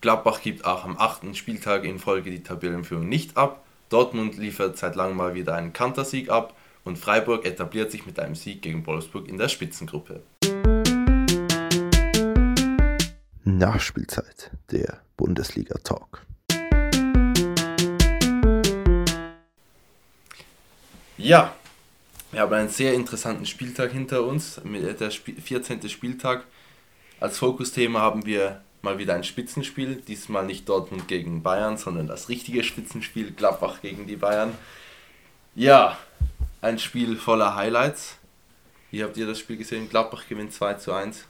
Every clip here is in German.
Gladbach gibt auch am achten Spieltag in Folge die Tabellenführung nicht ab. Dortmund liefert seit langem mal wieder einen Kantersieg ab und Freiburg etabliert sich mit einem Sieg gegen Wolfsburg in der Spitzengruppe. Nachspielzeit, der Bundesliga-Talk. Ja, wir haben einen sehr interessanten Spieltag hinter uns, der 14. Spieltag. Als Fokusthema haben wir mal wieder ein Spitzenspiel, diesmal nicht Dortmund gegen Bayern, sondern das richtige Spitzenspiel, Gladbach gegen die Bayern. Ja, ein Spiel voller Highlights. Wie habt ihr das Spiel gesehen? Gladbach gewinnt 2 zu 1.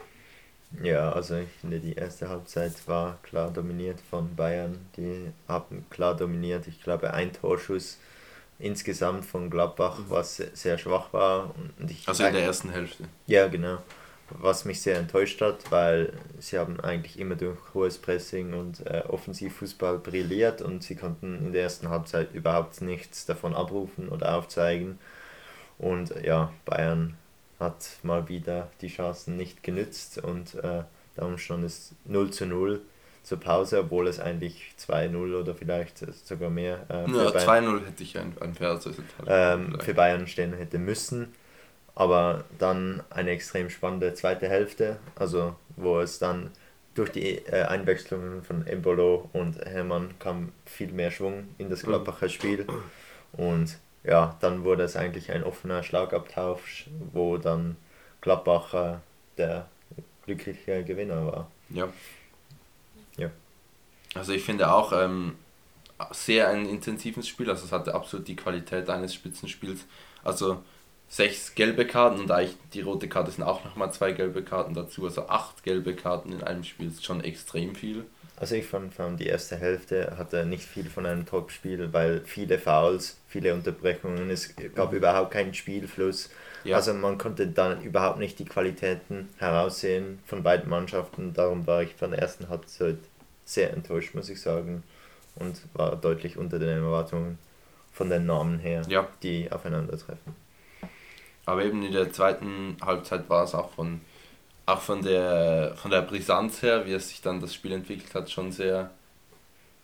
Ja, also ich finde, die erste Halbzeit war klar dominiert von Bayern. Die haben klar dominiert. Ich glaube, ein Torschuss insgesamt von Gladbach, mhm. was sehr schwach war. Und ich also in der ersten Hälfte. Ja, genau. Was mich sehr enttäuscht hat, weil sie haben eigentlich immer durch hohes Pressing und äh, Offensivfußball brilliert und sie konnten in der ersten Halbzeit überhaupt nichts davon abrufen oder aufzeigen. Und ja, Bayern hat mal wieder die Chancen nicht genützt und äh, darum stand es 0 zu 0 zur Pause, obwohl es eigentlich 2-0 oder vielleicht sogar mehr äh, ja, 2-0 hätte ich ein, ein faires ähm, für Bayern stehen hätte müssen. Aber dann eine extrem spannende zweite Hälfte, also wo es dann durch die äh, Einwechslungen von Embolo und Hermann kam viel mehr Schwung in das Gladbacher Spiel. Und ja, dann wurde es eigentlich ein offener Schlagabtausch, wo dann Gladbach äh, der glückliche Gewinner war. Ja. Ja. Also ich finde auch ähm, sehr ein intensives Spiel, also es hatte absolut die Qualität eines Spitzenspiels. Also sechs gelbe Karten und eigentlich die rote Karte sind auch nochmal zwei gelbe Karten dazu, also acht gelbe Karten in einem Spiel ist schon extrem viel. Also ich fand, fand die erste Hälfte hatte nicht viel von einem Top-Spiel, weil viele Fouls, viele Unterbrechungen, es gab überhaupt keinen Spielfluss. Ja. Also man konnte dann überhaupt nicht die Qualitäten heraussehen von beiden Mannschaften. Darum war ich von der ersten Halbzeit sehr enttäuscht, muss ich sagen. Und war deutlich unter den Erwartungen von den Namen her, ja. die aufeinandertreffen. Aber eben in der zweiten Halbzeit war es auch von auch von der, von der Brisanz her, wie es sich dann das Spiel entwickelt hat, schon sehr,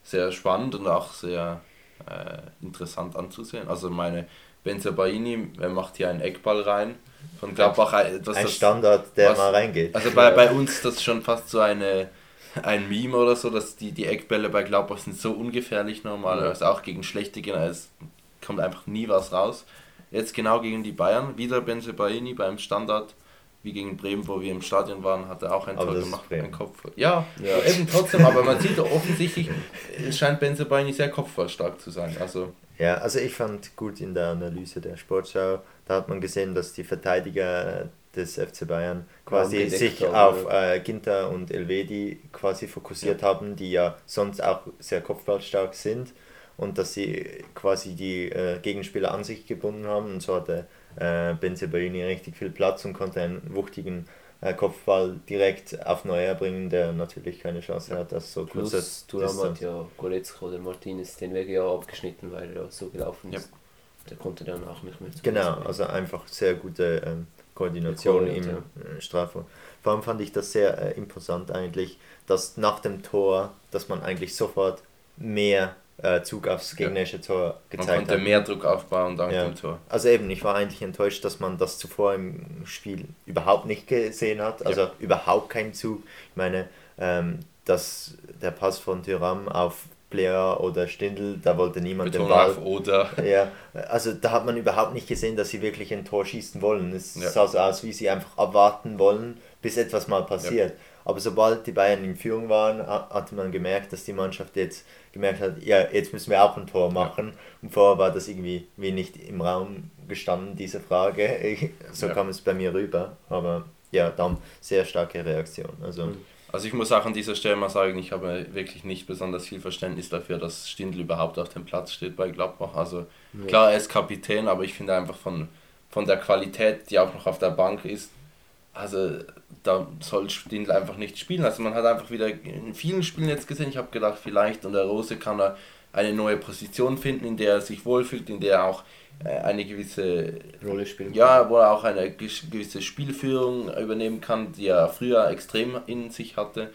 sehr spannend und auch sehr äh, interessant anzusehen. Also meine Benzabaini, er macht hier einen Eckball rein von Gladbach. Ein das, Standard, der was, mal reingeht. Also bei, bei uns das ist schon fast so eine, ein Meme oder so, dass die, die Eckbälle bei Gladbach sind so ungefährlich normalerweise, auch gegen schlechte Gegner, es kommt einfach nie was raus. Jetzt genau gegen die Bayern, wieder Benzabaini beim Standard. Wie gegen Bremen, wo wir im Stadion waren, hat er auch ein Tor gemacht, ein Kopf. Ja, ja, eben trotzdem, aber man sieht doch offensichtlich, es scheint Benzebaini sehr kopfballstark zu sein. Also. Ja, also ich fand gut in der Analyse der Sportschau, da hat man gesehen, dass die Verteidiger des FC Bayern quasi sich auf äh, Ginter und Elvedi quasi fokussiert ja. haben, die ja sonst auch sehr kopfballstark sind und dass sie quasi die äh, Gegenspieler an sich gebunden haben und so hatte äh, Benzebaini richtig viel Platz und konnte einen wuchtigen äh, Kopfball direkt auf Neuer bringen, der natürlich keine Chance hat. Das so Plus, Thuram hat ja Goretzka oder Martinez den Weg ja abgeschnitten, weil er so gelaufen ist. Ja. Der konnte dann auch nicht mehr zu Genau, also einfach sehr gute ähm, Koordination im ja. Äh, Strafraum. Vor allem fand ich das sehr äh, imposant eigentlich, dass nach dem Tor, dass man eigentlich sofort mehr äh, Zug aufs gegnerische Tor gezeigt hat. Man konnte hat. mehr Druck aufbauen dank ja. dem Tor. Also eben, ich war eigentlich enttäuscht, dass man das zuvor im Spiel überhaupt nicht gesehen hat. Also ja. überhaupt keinen Zug. Ich meine, ähm, dass der Pass von Tyram auf Player oder Stindl, da wollte niemand Betonung den Ball. Auf oder. Ja, also da hat man überhaupt nicht gesehen, dass sie wirklich ein Tor schießen wollen. Es ja. sah so aus, wie sie einfach abwarten wollen, bis etwas mal passiert. Ja. Aber sobald die Bayern in Führung waren, hat man gemerkt, dass die Mannschaft jetzt gemerkt hat, ja, jetzt müssen wir auch ein Tor machen. Ja. Und vorher war das irgendwie wie nicht im Raum gestanden, diese Frage. So ja. kam es bei mir rüber. Aber ja, dann sehr starke Reaktion. Also, also ich muss auch an dieser Stelle mal sagen, ich habe wirklich nicht besonders viel Verständnis dafür, dass Stindl überhaupt auf dem Platz steht bei Gladbach. Also ja. klar, er ist Kapitän, aber ich finde einfach von, von der Qualität, die auch noch auf der Bank ist, also da soll Stindl einfach nicht spielen. Also man hat einfach wieder in vielen Spielen jetzt gesehen, ich habe gedacht, vielleicht unter Rose kann er eine neue Position finden, in der er sich wohlfühlt, in der er auch äh, eine gewisse Rolle spielen kann. Ja, wo er auch eine gewisse Spielführung übernehmen kann, die er früher extrem in sich hatte.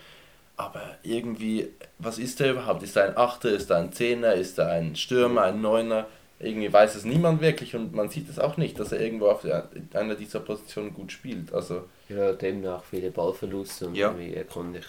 aber irgendwie, was ist der überhaupt? Ist er ein Achter, ist er ein Zehner, ist er ein Stürmer, ein Neuner? Irgendwie weiß es niemand wirklich und man sieht es auch nicht, dass er irgendwo auf einer dieser Positionen gut spielt. Also, ja, demnach viele Ballverluste und Ja. er kann nicht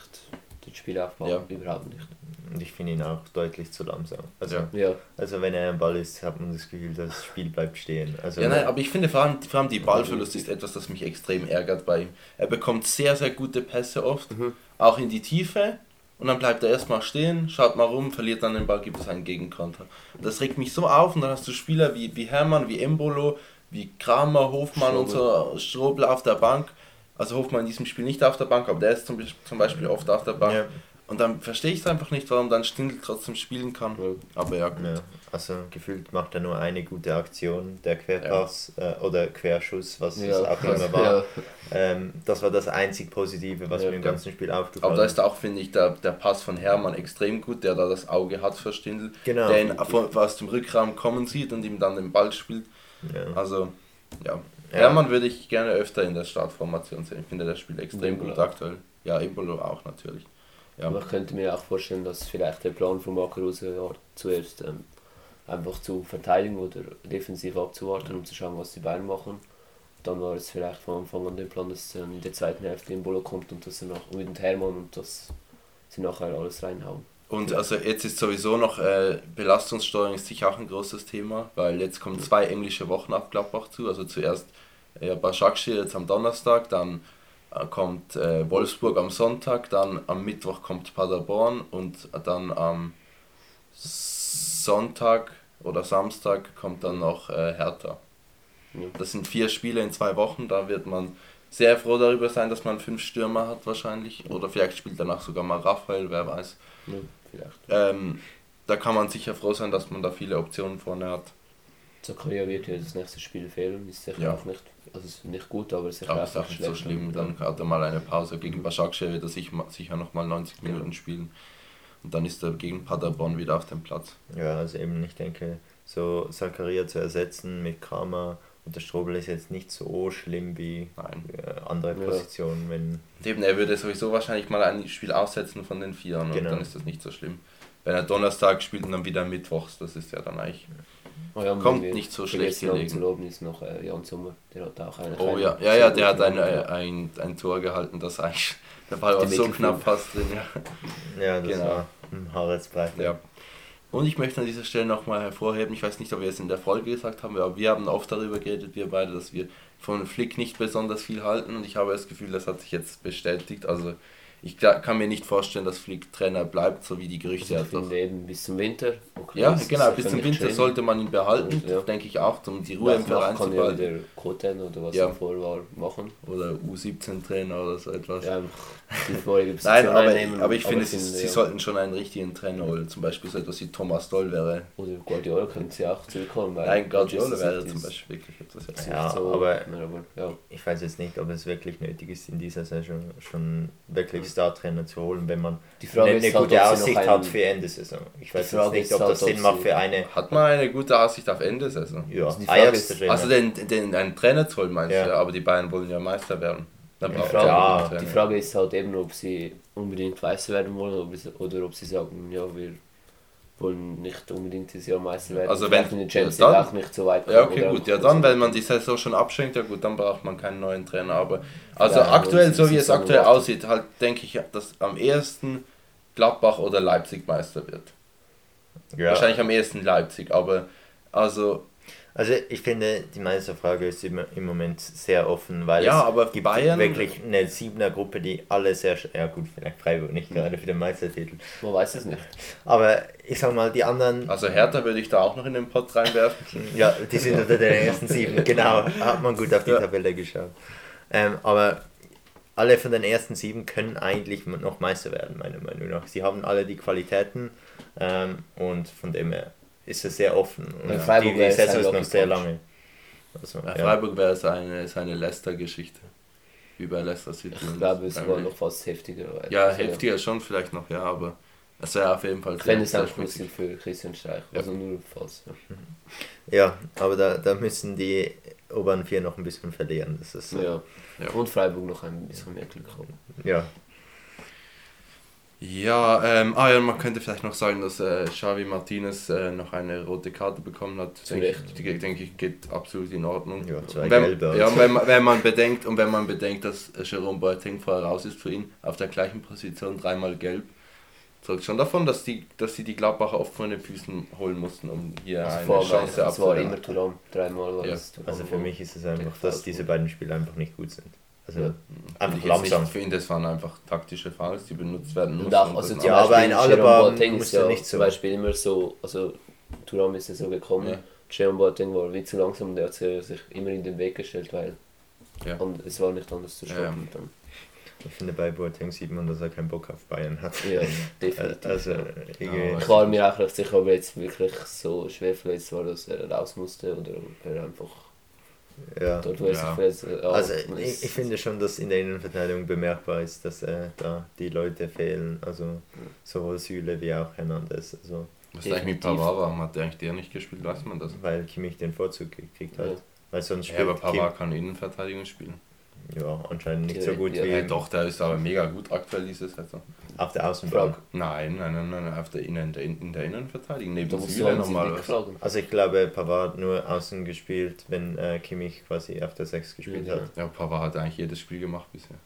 das Spiel aufbauen, Ja. überhaupt nicht. Und ich finde ihn auch deutlich zu langsam. Also, Ja. Ja, also wenn er am Ball ist, hat man das Gefühl, das Spiel bleibt stehen. Also Ja, nein, aber ich finde vor allem, vor allem die Ballverlust ist etwas, das mich extrem ärgert bei ihm. Er bekommt sehr, sehr gute Pässe oft, Mhm. auch in die Tiefe. Und dann bleibt er erstmal stehen, schaut mal rum, verliert dann den Ball, gibt es einen Gegenkonter. Das regt mich so auf und dann hast du Spieler wie, wie Hermann, wie Embolo, wie Kramer, Hofmann und so, Strobel auf der Bank. Also Hofmann in diesem Spiel nicht auf der Bank, aber der ist zum, Beispiel- zum Beispiel oft auf der Bank. Ja. Und dann verstehe ich es einfach nicht, warum dann Stindl trotzdem spielen kann. Ja. Aber ja, gut. Ja, also gefühlt macht er nur eine gute Aktion, der Querpass äh, oder Querschuss, was ja, es auch immer ja. war. Ähm, das war das einzig Positive, was Ja, mir im ja. ganzen Spiel aufgefallen Aber da ist auch, finde ich, der, der Pass von Hermann extrem gut, der da das Auge hat für Stindl, Genau. der ihn von, aus dem Rückraum kommen sieht und ihm dann den Ball spielt. Ja. Also, ja. Ja. Hermann würde ich gerne öfter in der Startformation sehen. Ich finde, der spielt extrem Embolo. gut aktuell. Ja, Embolo auch natürlich. Ja, Aber ich könnte mir auch vorstellen, dass vielleicht der Plan von Marco Rose war, zuerst ähm, einfach zu verteidigen oder defensiv abzuwarten, um zu schauen, was die beiden machen. Dann war es vielleicht von Anfang an der Plan, dass ähm, in der zweiten Hälfte in Bolo kommt und dass er nach mit dem Hermann und dass sie nachher alles reinhauen. Und also jetzt ist sowieso noch äh, Belastungssteuerung ist sicher auch ein großes Thema, weil jetzt kommen zwei englische Wochen auf Gladbach zu. Also zuerst äh, Başakşehir jetzt am Donnerstag, dann kommt äh, Wolfsburg am Sonntag, dann am Mittwoch kommt Paderborn und dann am Sonntag oder Samstag kommt dann noch äh, Hertha. Ja. Das sind vier Spiele in zwei Wochen, da wird man sehr froh darüber sein, dass man fünf Stürmer hat wahrscheinlich. Oder vielleicht spielt danach sogar mal Raphael, wer weiß. Ja, vielleicht. Ähm, da kann man sicher froh sein, dass man da viele Optionen vorne hat. Zakaria wird ja das nächste Spiel fehlen, ist sicher Ja. auch nicht, also ist nicht gut, aber sicher Aber auch ist auch nicht so schlimm. Dann hat er mal eine Pause. Gegen Başakşehir wird er sich, sicher nochmal 90 Genau. Minuten spielen. Und dann ist er gegen Paderborn wieder auf dem Platz. ja, also eben, ich denke, so Zakaria zu ersetzen mit Kramer und der Strobel ist jetzt nicht so schlimm wie Nein. äh, andere Ja. Positionen, wenn Und eben, er würde sowieso wahrscheinlich mal ein Spiel aussetzen von den Vieren und Genau. dann ist das nicht so schlimm. Wenn er Donnerstag spielt und dann wieder Mittwochs, das ist ja dann eigentlich. Oh ja, Kommt wir nicht so schlecht gelegen. zu loben ist noch äh, Jan Sommer, der hat auch eine Oh ja, ja, ja, der hat ein, Nummer, ein, ein Tor gehalten, das eigentlich. Der Ball war so knapp fast drin, ja. ja, das Genau. war ein. Ja. Und ich möchte an dieser Stelle nochmal hervorheben, ich weiß nicht, ob wir es in der Folge gesagt haben, aber wir haben oft darüber geredet, wir beide, dass wir von Flick nicht besonders viel halten und ich habe das Gefühl, das hat sich jetzt bestätigt. Also ich kann mir nicht vorstellen, dass Flick Trainer bleibt, so wie die Gerüchte Also ich hat. eben bis zum Winter. okay, Ja, genau, bis zum Winter sollte man ihn behalten, Und, ja. denke ich auch, um die Ruhe im Verein zu kann ja behalten. wieder Koten oder was Ja. er vorher war machen. Oder U17-Trainer oder so etwas. Ja, Nein, aber, einnehmen. aber ich finde, sie, sie ja, sollten schon einen richtigen Trainer holen. Zum Beispiel so etwas wie Thomas Doll wäre. Oder Guardiola können sie auch zurückholen. Weil Nein, Guardiola wäre zum Beispiel wirklich etwas. Ja, so, aber- aber ja. Ich weiß jetzt nicht, ob es wirklich nötig ist, in dieser Saison schon wirklich Startrainer zu holen, wenn man Die Frage eine, ist eine halt, gute noch Aussicht einen- hat für Ende Saison. Ich weiß jetzt nicht, ob halt, das ob Sinn macht für eine Hat man eine gute Aussicht auf Ende Saison? ja, Also die Frage Ajax ist-. Also den, den einen Trainer zu holen, meinst Ja. du? Aber die Bayern wollen ja Meister werden. Die Frage- ja. Die Frage ist halt eben, ob sie unbedingt Meister werden wollen oder ob sie sagen, ja, wir wollen nicht unbedingt dieses Jahr Meister werden. Also wenn- in der Champions ja, League dann- auch nicht so weit Ja, kommen okay, oder gut. Ja, dann, so- wenn man die Saison schon abschenkt, ja gut, dann braucht man keinen neuen Trainer. Aber also Ja, aktuell, so die wie es aktuell aussieht, halt denke ich, dass am ehesten Gladbach oder Leipzig Meister wird. ja. Wahrscheinlich am ehesten Leipzig, aber also Also ich finde, die Meisterfrage ist im, im Moment sehr offen, weil Ja, es aber gibt Bayern- wirklich eine Siebener Gruppe, die alle sehr, ja gut, vielleicht Freiburg nicht gerade für den Meistertitel, Man weiß es nicht. aber ich sag mal, die anderen, also Hertha würde ich da auch noch in den Pott reinwerfen. ja, die sind unter den ersten sieben, genau, hat man gut auf die Ja. Tabelle geschaut. Ähm, aber alle von den ersten sieben können eigentlich noch Meister werden, meiner Meinung nach. Sie haben alle die Qualitäten ähm, und von dem her ist es sehr offen. Und die, Freiburg die wäre es Saison ein ist noch sehr lange. Also, ja. Freiburg wäre es eine, ist eine Leicester-Geschichte. Wie bei Leicester City. Ich glaube, es war noch fast heftiger. Ja, also, heftiger schon vielleicht noch, ja, aber es wäre auf jeden Fall fände es auch lustig für Christian Streich. Ja. Also nur falls. Ja. Ja, aber da, da müssen die oberen vier noch ein bisschen verlieren. Das ist, Ja. Ja. Und Freiburg noch ein bisschen mehr Glück haben. ja. Ja, ähm, ah ja, man könnte vielleicht noch sagen, dass äh, Xavi Martinez äh, noch eine rote Karte bekommen hat. Zu Denke Recht. ich, die, denke ich, geht absolut in Ordnung. Ja, zwei Und wenn, gelbe. ja, und wenn, man- wenn man bedenkt und wenn man bedenkt, dass Jerome Boateng vorher raus ist für ihn auf der gleichen Position dreimal gelb, zeugt schon davon, dass die, dass sie die Gladbacher oft von den Füßen holen mussten, um hier Also eine vor Chance es war abzuwehren. immer Turam, dreimal war Ja. Also für mich ist es einfach, dass diese beiden Spiele einfach nicht gut sind. Also Ja. Finde einfach ich langsam. Nicht, finde, das waren einfach taktische Fouls, die benutzt werden mussten. Und auch, also zum Ja, aber ein Alaba Boateng ist ja ja nicht so. zum Beispiel immer so, also Turam ist ja so gekommen, Ja. Jerome Boateng war wie zu langsam und der hat sich immer in den Weg gestellt, weil Ja. und es war nicht anders zu Ja, stoppen. Dann. Ich finde bei Boateng sieht man, dass er keinen Bock auf Bayern hat. Ja, definitiv. Also Ja, ich war mir auch nicht sicher, ob er jetzt wirklich so schwer verletzt war, dass er raus musste oder ob er einfach ja. dort, Ja. hat. aber Also ich, ich finde schon, dass in der Innenverteidigung bemerkbar ist, dass äh, da die Leute fehlen. Also sowohl Süle wie auch Hernandez. Also Was ist eigentlich mit. Pavard? Warum hat der eigentlich der nicht gespielt? Weiß man das? weil Kimmich den Vorzug gekriegt hat. Ja. Weil sonst Ja, spielt aber Pavard kann Innenverteidigung spielen. Ja anscheinend nicht so gut ja, wie Ja, doch, der ist aber mega gut aktuell diese Saison. auf der Außenbahn. Frage. Nein, nein, nein, nein, auf der Innen, in der, in der Innenverteidigung. Neben Süle einen nochmal. Also ich glaube, Pavard nur außen gespielt, wenn äh, Kimmich quasi auf der 6 gespielt Ja. hat. Ja, Pavard hat eigentlich jedes Spiel gemacht bisher.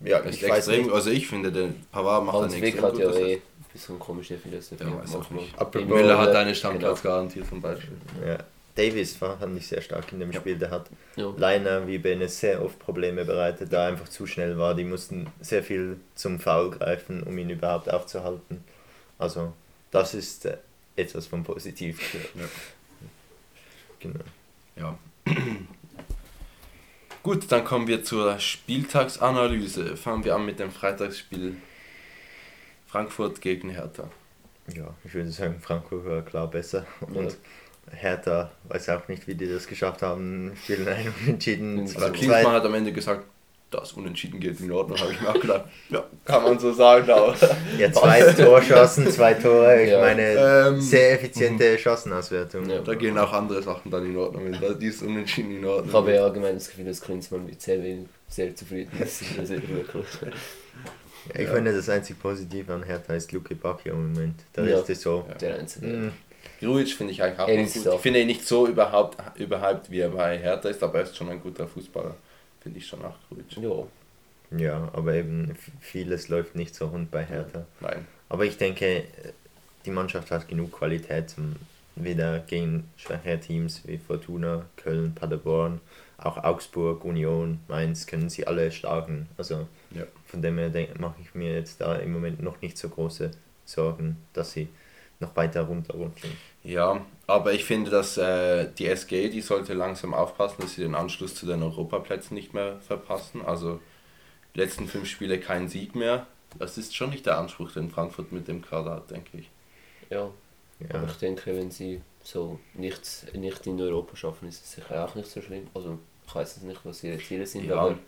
Ja, Ist ich weiß extrem, nicht. also ich finde, der Pavard macht Hans eine Wick extrem hat ja eh ein bisschen komische Philosophie. Ja, weiß auch nicht. Müller hat einen Stammplatz genau. garantiert zum Beispiel. Ja. Davis war, fand ich sehr stark in dem Ja. Spiel. Der hat Ja. Leiner wie Benes sehr oft Probleme bereitet, da er einfach zu schnell war. Die mussten sehr viel zum Foul greifen, um ihn überhaupt aufzuhalten. Also das ist äh, etwas von positiv. Ja. Genau. Ja. Gut, dann kommen wir zur Spieltagsanalyse. Fangen wir an mit dem Freitagsspiel Frankfurt gegen Hertha. Ja, ich würde sagen, Frankfurt war klar besser. Und Hertha weiß auch nicht, wie die das geschafft haben, spielen ein Unentschieden. Zweit. Klinsmann hat am Ende gesagt, das Unentschieden geht in Ordnung, habe ich mir auch gedacht. Ja, kann man so sagen, aber. Ja, zwei Torschancen, zwei Tore. Ich Ja. meine, Ähm, sehr effiziente Chancenauswertung. Ja. Da gehen auch andere Sachen dann in Ordnung. Wenn da dieses Unentschieden in Ordnung Ich habe ja allgemein das Gefühl, dass Klinsmann mit sehr, wenig- sehr zufrieden ist. Das ist wirklich. Ich finde, das einzig Positive an Hertha ist Luke Bacchio im Moment. Da Ja. ist es so. Der Einzige. mm, Grujic finde ich eigentlich auch gut. da. Ich finde ihn nicht so überhaupt, überhyped, wie er bei Hertha ist, aber er ist schon ein guter Fußballer. Finde ich schon auch Grujic. Ja, Ja, aber eben vieles läuft nicht so rund bei Hertha. Nein. Aber ich denke, die Mannschaft hat genug Qualität, um wieder gegen schwache Teams wie Fortuna, Köln, Paderborn, auch Augsburg, Union, Mainz können sie alle schlagen. Also Ja. von dem her mache ich mir jetzt da im Moment noch nicht so große Sorgen, dass sie noch weiter runterrutschen. Ja, aber ich finde, dass äh, die SG, die sollte langsam aufpassen, dass sie den Anschluss zu den Europaplätzen nicht mehr verpassen. Also die letzten fünf Spiele kein Sieg mehr. Das ist schon nicht der Anspruch, den Frankfurt mit dem Kader hat, denke ich. ja. Ja. Aber ich denke, wenn sie so nichts nicht in Europa schaffen, ist es sicher auch nicht so schlimm. Also ich weiß jetzt nicht, was ihre Ziele sind, Ja. aber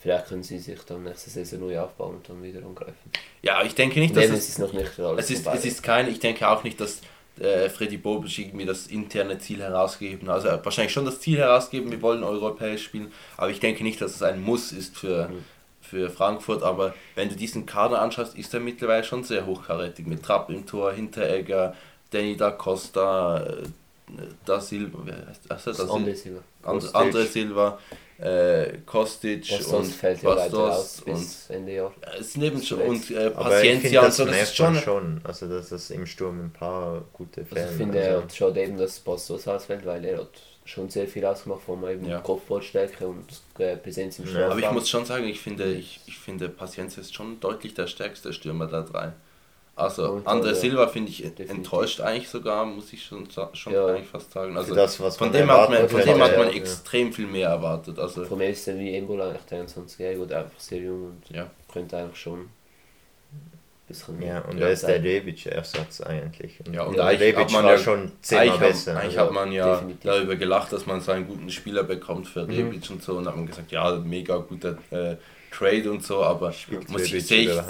vielleicht können sie sich dann nächste Saison neu aufbauen und dann wieder angreifen. Ja, ich denke nicht, dass Nehmen es, es noch nicht alles es ist, es ist kein, ich denke auch nicht, dass äh, Freddy Bobic irgendwie das interne Ziel herausgegeben hat. Also wahrscheinlich schon das Ziel herausgegeben, wir wollen europäisch spielen, aber ich denke nicht, dass es ein Muss ist für, Mhm. für Frankfurt. Aber wenn du diesen Kader anschaust, ist er mittlerweile schon sehr hochkarätig. Mit Trapp im Tor, Hinteregger, Danny da Costa, äh, da Silva, wer heißt das? das Da ist andere Sil Silber. And. Andre Silva, äh, Kostic Bastos und fällt ja Bastos und bis Ende Jahr. es neben schon und äh, Aber ich finde, Paciencia und das so, das ist schon. schon. Also, dass es im Sturm ein paar gute Also Fälle ich finde, er hat schon eben, dass Bastos ausfällt, weil er hat schon sehr viel ausgemacht von eben Ja. Kopfballstärke und äh, Präsenz im Ja, Strafraum. Aber ich muss schon sagen, ich finde, ich, ich finde Paciencia ist schon deutlich der stärkste Stürmer der drei. Also Und, Andre ja. Silva finde ich Definitiv. enttäuscht eigentlich sogar, muss ich schon, schon Ja. eigentlich fast sagen. Also das, was von man dem hat man, von dem hat man ja. extrem viel mehr erwartet. Also Von mir ist er wie Embola eigentlich 23-jährig oder einfach sehr jung und ja. könnte eigentlich schon ein bisschen Ja, und er ist der. Rebic-Ersatz eigentlich. Ja, und eigentlich Rebic hat man war ja- schon zehnmal Eigentlich, besser. Hat, eigentlich also hat man ja definitiv. darüber gelacht, dass man so einen guten Spieler bekommt für Mhm. Rebic und so und hat man gesagt, ja, mega guter äh, Trade und so, aber Spielt muss ich sehe?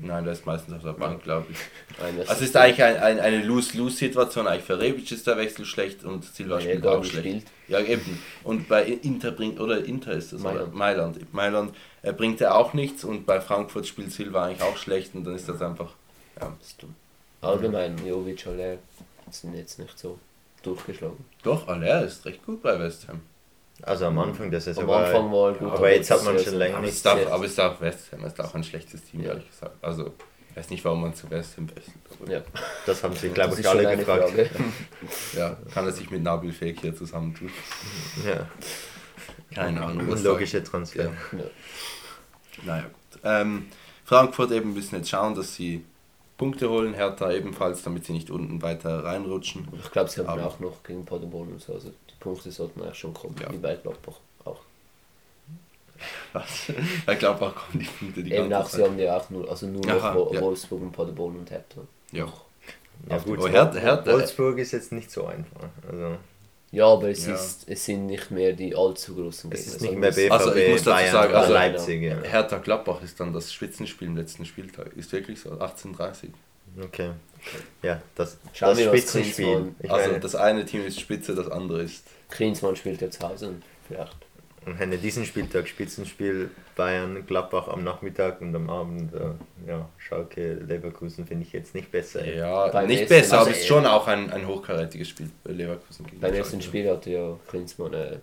Nein, der ist meistens auf der Bank, glaube ich. Einer Also es ist eigentlich ein, ein, eine Lose-Lose-Situation. Eigentlich für Rebic ist der Wechsel schlecht und Silva er spielt auch schlecht. spielt. Ja, eben. Und bei Inter bringt, oder Inter ist das, Mailand. oder? Mailand. Mailand äh, bringt er auch nichts und bei Frankfurt spielt Silva eigentlich auch schlecht und dann ist das einfach, ja. Das ist dumm. Allgemein, Jovic, Aller sind jetzt nicht so durchgeschlagen. Doch, Aller ist recht gut bei West Ham. Also am Anfang der Saison Am Anfang war gut, aber jetzt hat man schon ist- länger Aber nicht es ist auch, sehr- aber es ist auch West Ham, es ist auch ein schlechtes Team, Ja. ehrlich gesagt. Also, ich weiß nicht, warum man zu West Ham aber Ja, Das haben sich, glaube ich, ist alle gefragt. Frage. Ja, kann er sich mit Nabil Fekir zusammentun? Ja, Keine Ahnung. unlogische Transfer. Ja. Ja. Naja, gut. Ähm, Frankfurt eben müssen jetzt schauen, dass sie Punkte holen, Hertha ebenfalls, damit sie nicht unten weiter reinrutschen. Ich glaube, sie haben Aber- auch noch gegen Paderborn und so. Also Punkte sollten eigentlich schon kommen, Ja. wie bei Gladbach auch. Was? Ich glaube auch kommen die Punkte die Eben auch, sie haben ja auch nur, also nur Aha, noch ja. Wolfsburg und Paderborn und Hertha. Ja. Ja, gut, Oh, Hertha- Hertha- Wolfsburg ist jetzt nicht so einfach. Also, Ja, aber es, Ja. Ist, es sind nicht mehr die allzu großen es Gegner. ist nicht mehr es- BVB, Also, ich muss dazu Bayern sagen, oder also- Leipzig. Ja. Hertha Gladbach ist dann das Spitzenspiel im letzten Spieltag. Ist wirklich so, 18.30 Okay. Ja, das, Schauen das Spitzenspiel. Also meine, das eine Team ist Spitze, das andere ist. Klinsmann spielt ja zu Hause vielleicht. und hätte diesen Spieltag Spitzenspiel Bayern, Gladbach am Nachmittag und am Abend, äh, ja, Schalke, Leverkusen finde ich jetzt nicht besser. Ja, Beim nicht besser, aber also, es ist schon auch ein, ein hochkarätiges Spiel bei Leverkusen gegen Beim ersten Spiel hatte ja Klinsmann, äh,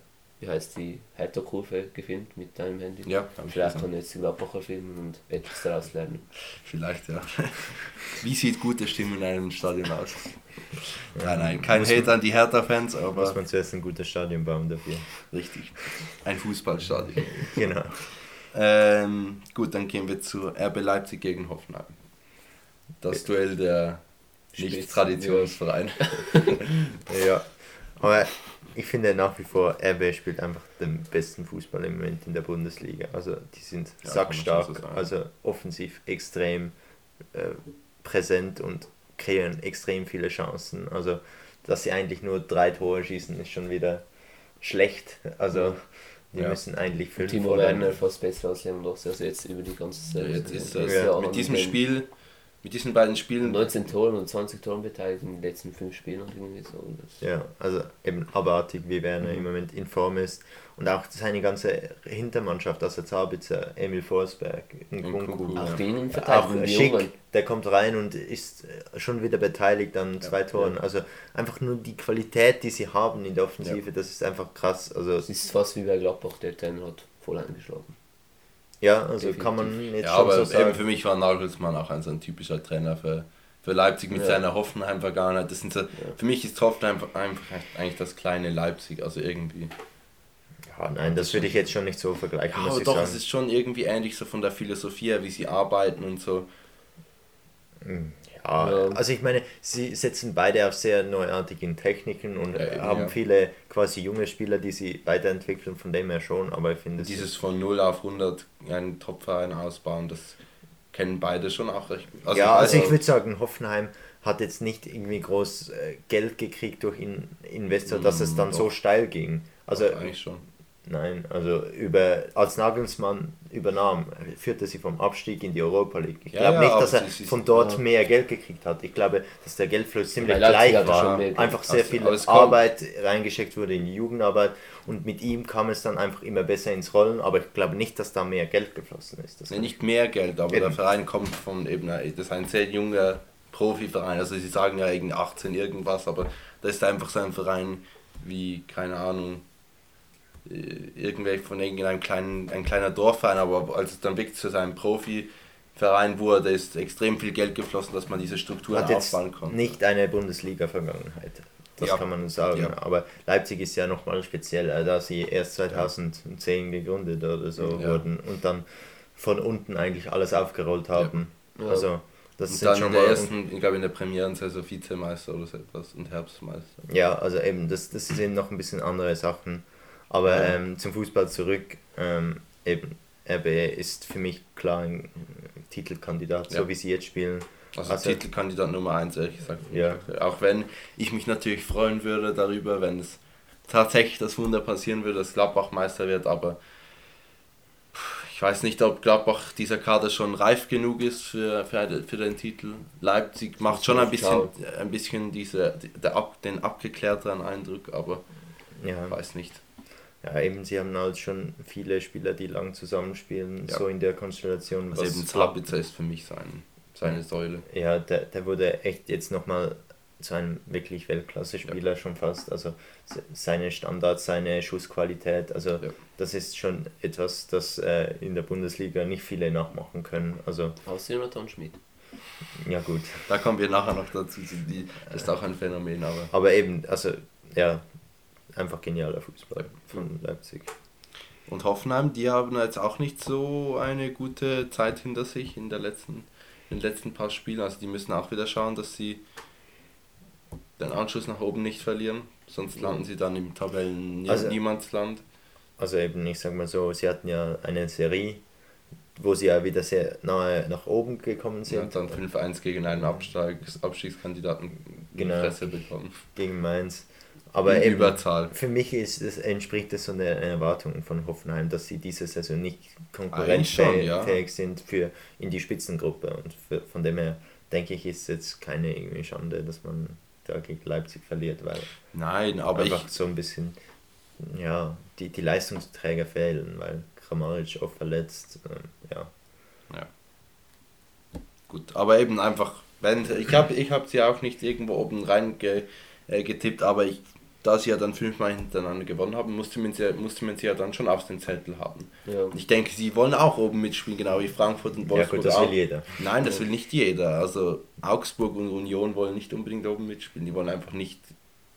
wie heißt die, Hertha-Kurve gefilmt mit deinem Handy. Ja, ich Vielleicht kann er jetzt die Gladbacher filmen und etwas daraus lernen. Vielleicht, ja. Wie sieht gute Stimmung in einem Stadion aus? Nein, nein, kein Hate an die Hertha-Fans, Muss aber man zuerst ein gutes Stadion bauen dafür. richtig. Ein Fußballstadion. Genau. Ähm, gut, dann gehen wir zu RB Leipzig gegen Hoffenheim. Das Duell der Nicht-Traditionsvereine. Ja, aber ich finde nach wie vor, RB spielt einfach den besten Fußball im Moment in der Bundesliga. Also die sind Ja, sackstark, also offensiv extrem äh, präsent und kreieren extrem viele Chancen. Also dass sie eigentlich nur drei Tore schießen, ist schon wieder schlecht. Also die Ja. müssen eigentlich fünf Timo Werner fast besser als Lewandowski, also jetzt über die ganze Ja, Saison. jetzt ist Ja, es Ja. ja mit diesem Spiel, mit diesen beiden Spielen 19 Toren und 20 Toren beteiligt in den letzten fünf Spielen und irgendwie so. Und das- Ja, also eben abartig, wie Werner Mhm. im Moment in Form ist. Und auch seine ganze Hintermannschaft, also Zabitzer, Emil Forsberg, Nkunku. Auch Ja. die Auch Schick, Jungen. der kommt rein und ist schon wieder beteiligt an zwei Toren. Also einfach nur die Qualität, die sie haben in der Offensive, das ist einfach krass. Also Es ist fast wie bei Gladbach, der Trainer hat voll eingeschlagen. Ja, also kann man jetzt Ja, schon aber so eben sagen. für mich war Nagelsmann auch ein so ein typischer Trainer für, für Leipzig mit Ja. seiner Hoffenheim-Vergangenheit. Das sind so, Für mich ist Hoffenheim einfach eigentlich das kleine Leipzig, also irgendwie. Ja, nein, das würde ich jetzt schon nicht so vergleichen, Ja, aber doch, sagen. es ist schon irgendwie ähnlich so von der Philosophie, her, wie sie arbeiten und so. Ja, Ja. also ich meine, sie setzen beide auf sehr neuartigen Techniken und Ja, haben ja. viele quasi junge Spieler, die sie weiterentwickeln, von dem her schon, aber ich finde es Dieses von 0 auf 100 einen Topverein ausbauen, das kennen beide schon auch recht gut. ja, also ich würde sagen, Hoffenheim hat jetzt nicht irgendwie groß äh, Geld gekriegt durch in Investor, dass es dann Mm, so doch. steil ging. Also eigentlich schon. Nein, also über als Nagelsmann übernahm, führte sie vom Abstieg in die Europa League. Ich Ja, glaube ja, nicht, dass er von dort ja. mehr Geld gekriegt hat. Ich glaube, dass der Geldfluss ziemlich gleich war. Einfach sehr viel Arbeit reingesteckt wurde in die Jugendarbeit und mit ihm kam es dann einfach immer besser ins Rollen, aber ich glaube nicht, dass da mehr Geld geflossen ist. Das Nee, nicht mehr Geld, aber Eben. der Verein kommt von eben, das ist ein sehr junger Profiverein. Also sie sagen ja irgendwie 18 irgendwas, aber das ist einfach so ein Verein wie, keine Ahnung, äh, irgendwelche von irgendeinem kleinen, ein kleiner Dorfverein, aber als es dann wirklich zu seinem Profiverein wurde, ist extrem viel Geld geflossen, dass man diese Strukturen hat jetzt aufbauen konnte. nicht eine Bundesliga-Vergangenheit. Das Ja. kann man sagen. Ja. Aber Leipzig ist ja nochmal speziell, äh, da sie erst 2010 gegründet oder so Ja. wurden und dann von unten eigentlich alles aufgerollt haben. Ja. Also das Und sind dann schon in der mal ersten, ich glaube in der Premierensaison Vizemeister oder so etwas und Herbstmeister. Ja, also eben, das, das sind noch ein bisschen andere Sachen. Aber Ja. ähm, zum Fußball zurück, ähm, eben, RB ist für mich klar ein Titelkandidat, Ja. so wie sie jetzt spielen. Also, Also- Titelkandidat Nummer 1, ehrlich gesagt. Ja. Auch wenn ich mich natürlich freuen würde darüber, wenn es tatsächlich das Wunder passieren würde, dass Gladbach Meister wird, aber ich weiß nicht, ob Gladbach dieser Kader schon reif genug ist für, für, für den Titel. Leipzig macht schon ein bisschen, ein bisschen diese, der, den abgeklärteren Eindruck, aber ja. weiß nicht. Ja, eben, sie haben halt schon viele Spieler, die lang zusammenspielen, ja. so in der Konstellation. Also eben Slabitzer ist für mich sein, seine Säule. Ja, der, der wurde echt jetzt nochmal zu einem wirklich Weltklasse-Spieler ja. schon fast. Also seine Standards, seine Schussqualität, also ja. das ist schon etwas, das äh, in der Bundesliga nicht viele nachmachen können. Also, Außer Jonathan Schmidt. Ja gut. Da kommen wir nachher noch dazu. Die, das ist auch ein Phänomen. Aber, aber eben, also ja, einfach genialer Fußball von Leipzig. Und Hoffenheim, die haben jetzt auch nicht so eine gute Zeit hinter sich in, der letzten, in den letzten paar Spielen. Also die müssen auch wieder schauen, dass sie den Anschluss nach oben nicht verlieren. Sonst landen sie dann im Tabellen also, Niemandsland. Also eben, ich sag mal so, sie hatten ja eine Serie, wo sie ja wieder sehr nahe nach oben gekommen sind. Ja, dann 5-1 gegen einen Abstiegskandidaten genau, Presse bekommen. Gegen Mainz. Aber eben, Überzahl. für mich ist es, entspricht es so einer Erwartung von Hoffenheim, dass sie diese Saison nicht konkurrenzfähig ja. sind für in die Spitzengruppe. Und für, von dem her denke ich, ist es jetzt keine irgendwie Schande, dass man da gegen Leipzig verliert, weil Nein, aber einfach ich, so ein bisschen ja, die, die Leistungsträger fehlen, weil Kramaric auch verletzt. Äh, ja. ja. Gut, aber eben einfach, wenn ich habe ich hab sie auch nicht irgendwo oben rein ge, äh, getippt, aber ich da sie ja dann fünfmal hintereinander gewonnen haben, musste man sie, musste man sie ja dann schon auf den Zettel haben. Ja. Ich denke, sie wollen auch oben mitspielen, genau wie Frankfurt und Wolfsburg. Ja, gut, das auch. will jeder. Nein, das will nicht jeder. Also Augsburg und Union wollen nicht unbedingt oben mitspielen. Die wollen einfach nicht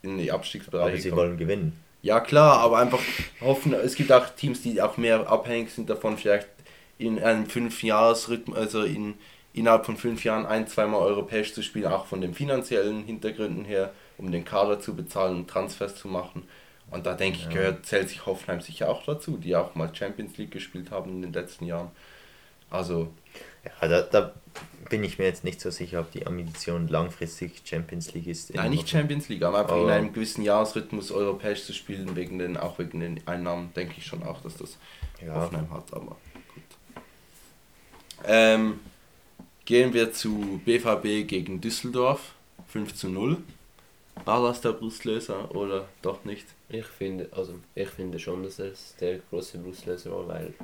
in die Abstiegsbereiche Aber sie kommen. wollen gewinnen. Ja, klar, aber einfach hoffen, es gibt auch Teams, die auch mehr abhängig sind davon, vielleicht in einem Fünfjahresrhythmus, also in, innerhalb von fünf Jahren ein, zweimal europäisch zu spielen, auch von den finanziellen Hintergründen her um den Kader zu bezahlen und Transfers zu machen. Und da denke ja. ich, gehört, zählt sich Hoffenheim sicher auch dazu, die auch mal Champions League gespielt haben in den letzten Jahren. Also. Ja, da, da bin ich mir jetzt nicht so sicher, ob die Ambition langfristig Champions League ist. Nein, nicht Champions League, aber einfach oh. in einem gewissen Jahresrhythmus europäisch zu spielen, wegen den, auch wegen den Einnahmen, denke ich schon auch, dass das ja. Hoffenheim hat, aber gut. Ähm, gehen wir zu BVB gegen Düsseldorf, 5 zu 0. War das der Brustlöser oder doch nicht? Ich finde, also ich finde schon, dass es der große Brustlöser war, weil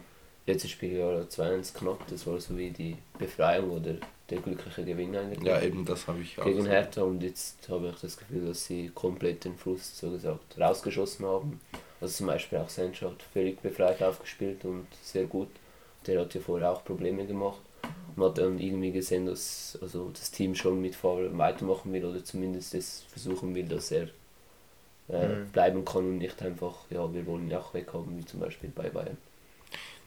letztes Spiel war 2-1 knapp, das war so wie die Befreiung oder der glückliche Gewinn eigentlich. Ja, eben das habe ich auch. Gegen Hertha und jetzt habe ich das Gefühl, dass sie komplett den Frust so gesagt rausgeschossen haben. Also zum Beispiel auch Sancho hat völlig befreit aufgespielt und sehr gut. Der hat ja vorher auch Probleme gemacht man hat dann irgendwie gesehen, dass also das Team schon mit Favre weitermachen will oder zumindest es versuchen will, dass er äh, mhm. bleiben kann und nicht einfach, ja, wir wollen ihn auch weghaben, wie zum Beispiel bei Bayern.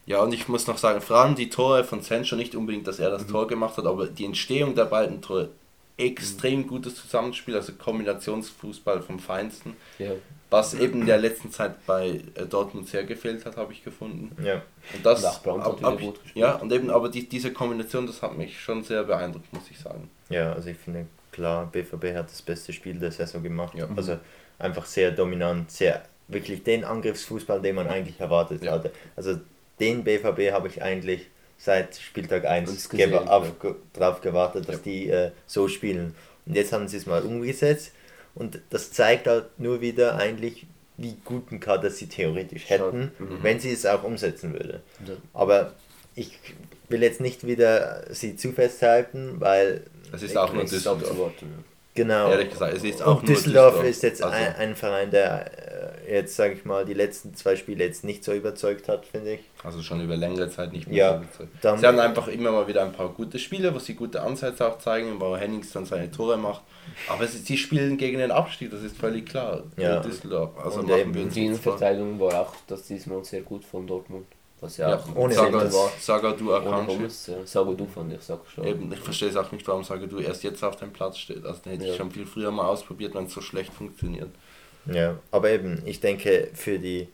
Ja, und ich muss noch sagen, vor allem die Tore von Sancho, nicht unbedingt, dass er das mhm. Tor gemacht hat, aber die Entstehung der beiden Tore, extrem gutes Zusammenspiel, also Kombinationsfußball vom Feinsten. Ja. Was eben in der letzten Zeit bei äh, Dortmund sehr gefehlt hat, habe ich gefunden. Ja. Und das ab, ab, gut gespielt. Ja, und eben, aber die, diese Kombination, das hat mich schon sehr beeindruckt, muss ich sagen. Ja, also ich finde klar, BVB hat das beste Spiel der Saison gemacht. Ja. Also einfach sehr dominant, sehr wirklich den Angriffsfußball, den man eigentlich erwartet ja. hatte. Also den BVB habe ich eigentlich seit Spieltag 1 darauf gewartet, dass ja. die äh, so spielen. Und jetzt haben sie es mal umgesetzt und das zeigt halt nur wieder eigentlich, wie guten Kader sie theoretisch hätten, mhm. wenn sie es auch umsetzen würde. Ja. Aber ich will jetzt nicht wieder sie zu festhalten, weil... Es ist auch nur Düsseldorf. Genau. Ehrlich gesagt, es ist auch Und Düsseldorf, Düsseldorf ist jetzt also. ein, ein, Verein, der äh, jetzt, sage ich mal, die letzten zwei Spiele jetzt nicht so überzeugt hat, finde ich. Also schon über längere Zeit nicht mehr ja, so überzeugt. Sie haben einfach immer mal wieder ein paar gute Spiele, wo sie gute Ansätze auch zeigen, wo Hennings dann seine Tore macht. Aber sie, sie spielen gegen den Abstieg, das ist völlig klar. Ja. Düsseldorf. Also Und machen wir uns die Innenverteidigung war auch das diesmal sehr gut von Dortmund. Was ja, ja auch ohne Saga, war. Saga du Akanji. Ja. Saga du fand ich, sag schon. Eben, ich verstehe es auch nicht, warum Saga du erst jetzt auf dem Platz steht. Also den hätte ja. ich schon viel früher mal ausprobiert, wenn es so schlecht funktioniert. Ja, aber eben, ich denke, für die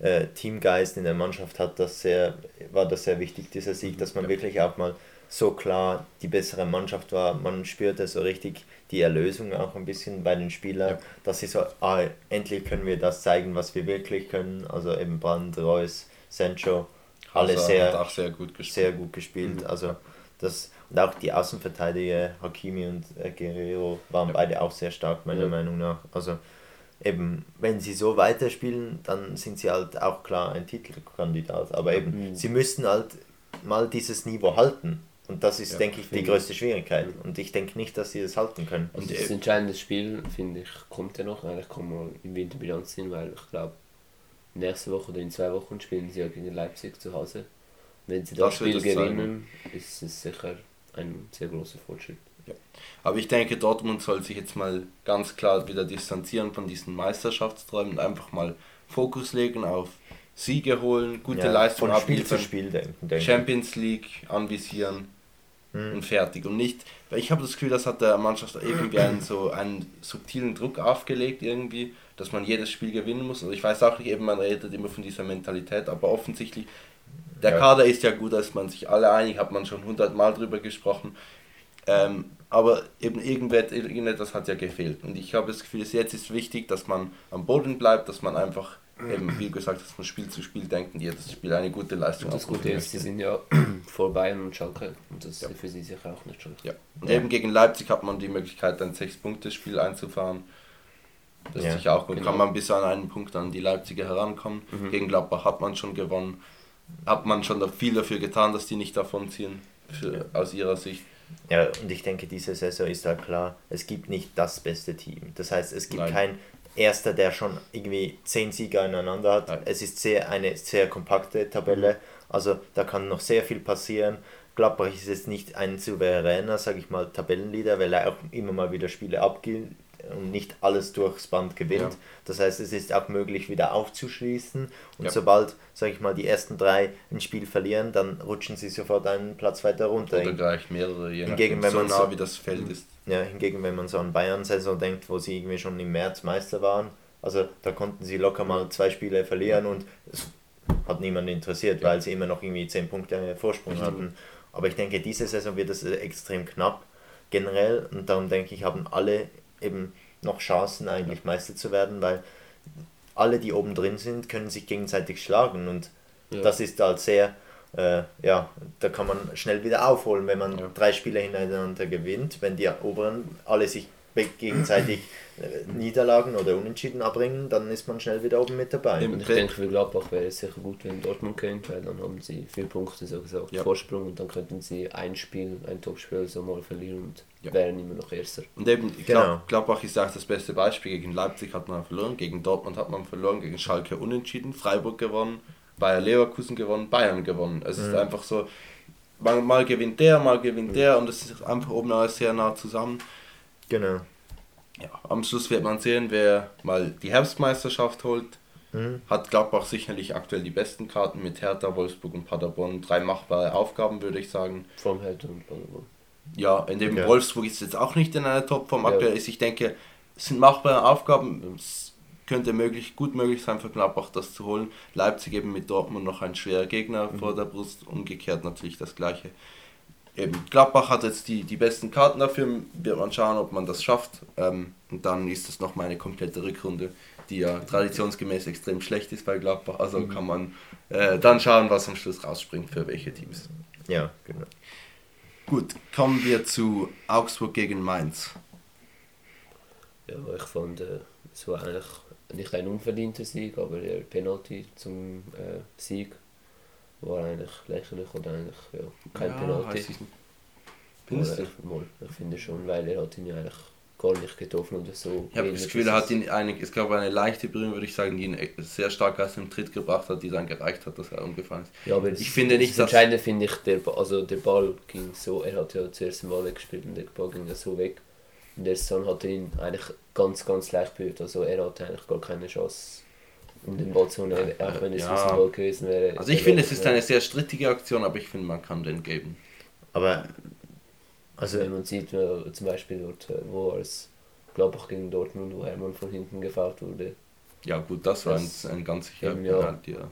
äh, Teamgeist in der Mannschaft hat das sehr, war das sehr wichtig, dieser Sieg, dass man ja. wirklich auch mal so klar die bessere Mannschaft war. Man spürte so richtig die Erlösung auch ein bisschen bei den Spielern, ja. dass sie so, ah, endlich können wir das zeigen, was wir wirklich können. Also eben Brand, Reus, Sancho. alle Hazard sehr, sehr gut gespielt. sehr gut gespielt. Also das, und auch die Außenverteidiger Hakimi und äh, Guerrero waren Ja. beide auch sehr stark, meiner Ja. Meinung nach. Also eben, wenn sie so weiterspielen, dann sind sie halt auch klar ein Titelkandidat. Aber eben, Mhm. sie müssten halt mal dieses Niveau halten. Und das ist, Ja, denke ich, die größte Schwierigkeit. Und ich denke nicht, dass sie das halten können. Und Also äh, das entscheidende Spiel, finde ich, kommt ja noch. Eigentlich kann man im Winter Bilanz ziehen, weil ich glaube, nächste Woche oder in zwei Wochen spielen sie ja gegen Leipzig zu Hause. Wenn sie das, Das Spiel zeigen. gewinnen, ist es sicher ein sehr großer Fortschritt. Aber ich denke, Dortmund soll sich jetzt mal ganz klar wieder distanzieren von diesen Meisterschaftsträumen und einfach mal Fokus legen auf Siege holen, gute Ja, Leistung von Spiel zu abliefern, Spiel denken, denke ich. Champions League anvisieren Mhm. und fertig. Und nicht, weil ich habe das Gefühl, das hat der Mannschaft irgendwie einen so einen subtilen Druck aufgelegt irgendwie, dass man jedes Spiel gewinnen muss. Also ich weiß auch nicht, eben man redet immer von dieser Mentalität, aber offensichtlich der Ja. Kader ist ja gut, dass man sich alle einig, hat man schon hundertmal drüber gesprochen. Ähm, aber eben irgendetwas hat ja gefehlt. Und ich habe das Gefühl, jetzt ist wichtig, dass man am Boden bleibt, dass man einfach, eben, wie gesagt, dass man Spiel zu Spiel denkt und jedes Spiel eine gute Leistung das Gute ist, sie sind ja vor Bayern und Schalke und das Ja. ist für sie sicher auch nicht schlecht. Ja. Und Ja. eben gegen Leipzig hat man die Möglichkeit, ein Sechs-Punkte-Spiel einzufahren. Das Ja, ist sicher auch gut. genau. Kann man bis an einen Punkt an die Leipziger herankommen. Gegen Gladbach hat man schon gewonnen. Hat man schon da viel dafür getan, dass die nicht davonziehen, für, aus ihrer Sicht. Ja, und ich denke, diese Saison ist halt klar, es gibt nicht das beste Team. Das heißt, es gibt Nein. kein Erster, der schon irgendwie zehn Sieger ineinander hat. Nein. Es ist sehr, eine sehr kompakte Tabelle, also da kann noch sehr viel passieren. Gladbach ist jetzt nicht ein souveräner, sage ich mal, Tabellenleader, weil er auch immer mal wieder Spiele abgibt und nicht alles durchs Band gewinnt. Ja. Das heißt, es ist auch möglich, wieder aufzuschließen. Und Ja. sobald, sage ich mal, die ersten drei ein Spiel verlieren, dann rutschen sie sofort einen Platz weiter runter. Oder gleich mehrere, je Hingegen, wenn so man nah so- wie das Feld ist. Ja, hingegen, wenn man so an Bayern-Saison denkt, wo sie irgendwie schon im März Meister waren, also da konnten sie locker mal zwei Spiele verlieren und es hat niemand interessiert, weil sie immer noch irgendwie 10 Punkte Vorsprung hatten. Aber ich denke, diese Saison wird es äh, extrem knapp generell und darum denke ich, haben alle eben noch Chancen eigentlich Meister zu werden, weil alle, die oben drin sind, können sich gegenseitig schlagen und Ja. das ist halt sehr, äh, ja, da kann man schnell wieder aufholen, wenn man Ja. drei Spiele hintereinander gewinnt, wenn die oberen alle sich gegenseitig äh, Niederlagen oder Unentschieden abbringen, dann ist man schnell wieder oben mit dabei. Und ich denke, für Gladbach wäre es sicher gut, wenn Dortmund gewinnt, weil dann haben sie vier Punkte so gesagt Ja. Vorsprung und dann könnten sie ein Spiel, ein Topspiel so mal verlieren und Ja. wären immer noch Erster. Und eben, ich Genau. glaub, Gladbach ist auch das beste Beispiel. Gegen Leipzig hat man verloren, gegen Dortmund hat man verloren, gegen Schalke unentschieden, Freiburg gewonnen, Bayer Leverkusen gewonnen, Bayern gewonnen. Es ist einfach so, mal, mal gewinnt der, mal gewinnt der und es ist einfach oben alles sehr nah zusammen. Genau. Ja, am Schluss wird man sehen, wer mal die Herbstmeisterschaft holt. Mhm. Hat Gladbach sicherlich aktuell die besten Karten mit Hertha, Wolfsburg und Paderborn. Drei machbare Aufgaben, würde ich sagen. Vom Hertha und Paderborn. Ja, in dem Ja. Wolfsburg ist jetzt auch nicht in einer Topform Ja. aktuell ist. Ich denke, es sind machbare Aufgaben. Es könnte möglich, gut möglich sein für Gladbach, das zu holen. Leipzig eben mit Dortmund noch ein schwerer Gegner vor der Brust. Umgekehrt natürlich das gleiche. Eben, Gladbach hat jetzt die, die besten Karten dafür. Wird man schauen, ob man das schafft. Ähm, und dann ist das nochmal eine komplette Rückrunde, die ja traditionsgemäß extrem schlecht ist bei Gladbach. Also kann man äh, dann schauen, was am Schluss rausspringt für welche Teams. Ja, genau. Gut, kommen wir zu Augsburg gegen Mainz. Ja, ich fand, äh, es war eigentlich nicht ein unverdienter Sieg, aber der Penalty zum äh, Sieg war eigentlich lächerlich oder eigentlich ja, kein Penalty. ich nicht. Findest ich, mal, ich finde schon, weil er hat ihn ja eigentlich gar nicht getroffen oder so. Ich habe das Gefühl, er hat ihn eine, es gab eine leichte Berührung, würde ich sagen, die ihn sehr stark aus dem Tritt gebracht hat, die dann gereicht hat, dass er umgefallen ist. Ja, aber Ich das- finde nicht, das Entscheidende finde ich, der, also der Ball ging so, er hat ja zuerst den Ball weggespielt und der Ball ging ja so weg. Und der Son hat ihn eigentlich ganz, ganz leicht berührt. Also er hatte eigentlich gar keine Chance, um den Ball zu holen, auch wenn es Ja. ja. ein Ball gewesen wäre. Also ich finde, es ist eine sehr strittige Aktion, aber ich finde, man kann den geben. Aber Also also wenn man sieht, zum Beispiel dort, wo es Gladbach gegen Dortmund, wo Hermann von hinten gefault wurde. Ja gut, das war ein, Das- ein ganz sicherer. Penalty, ja.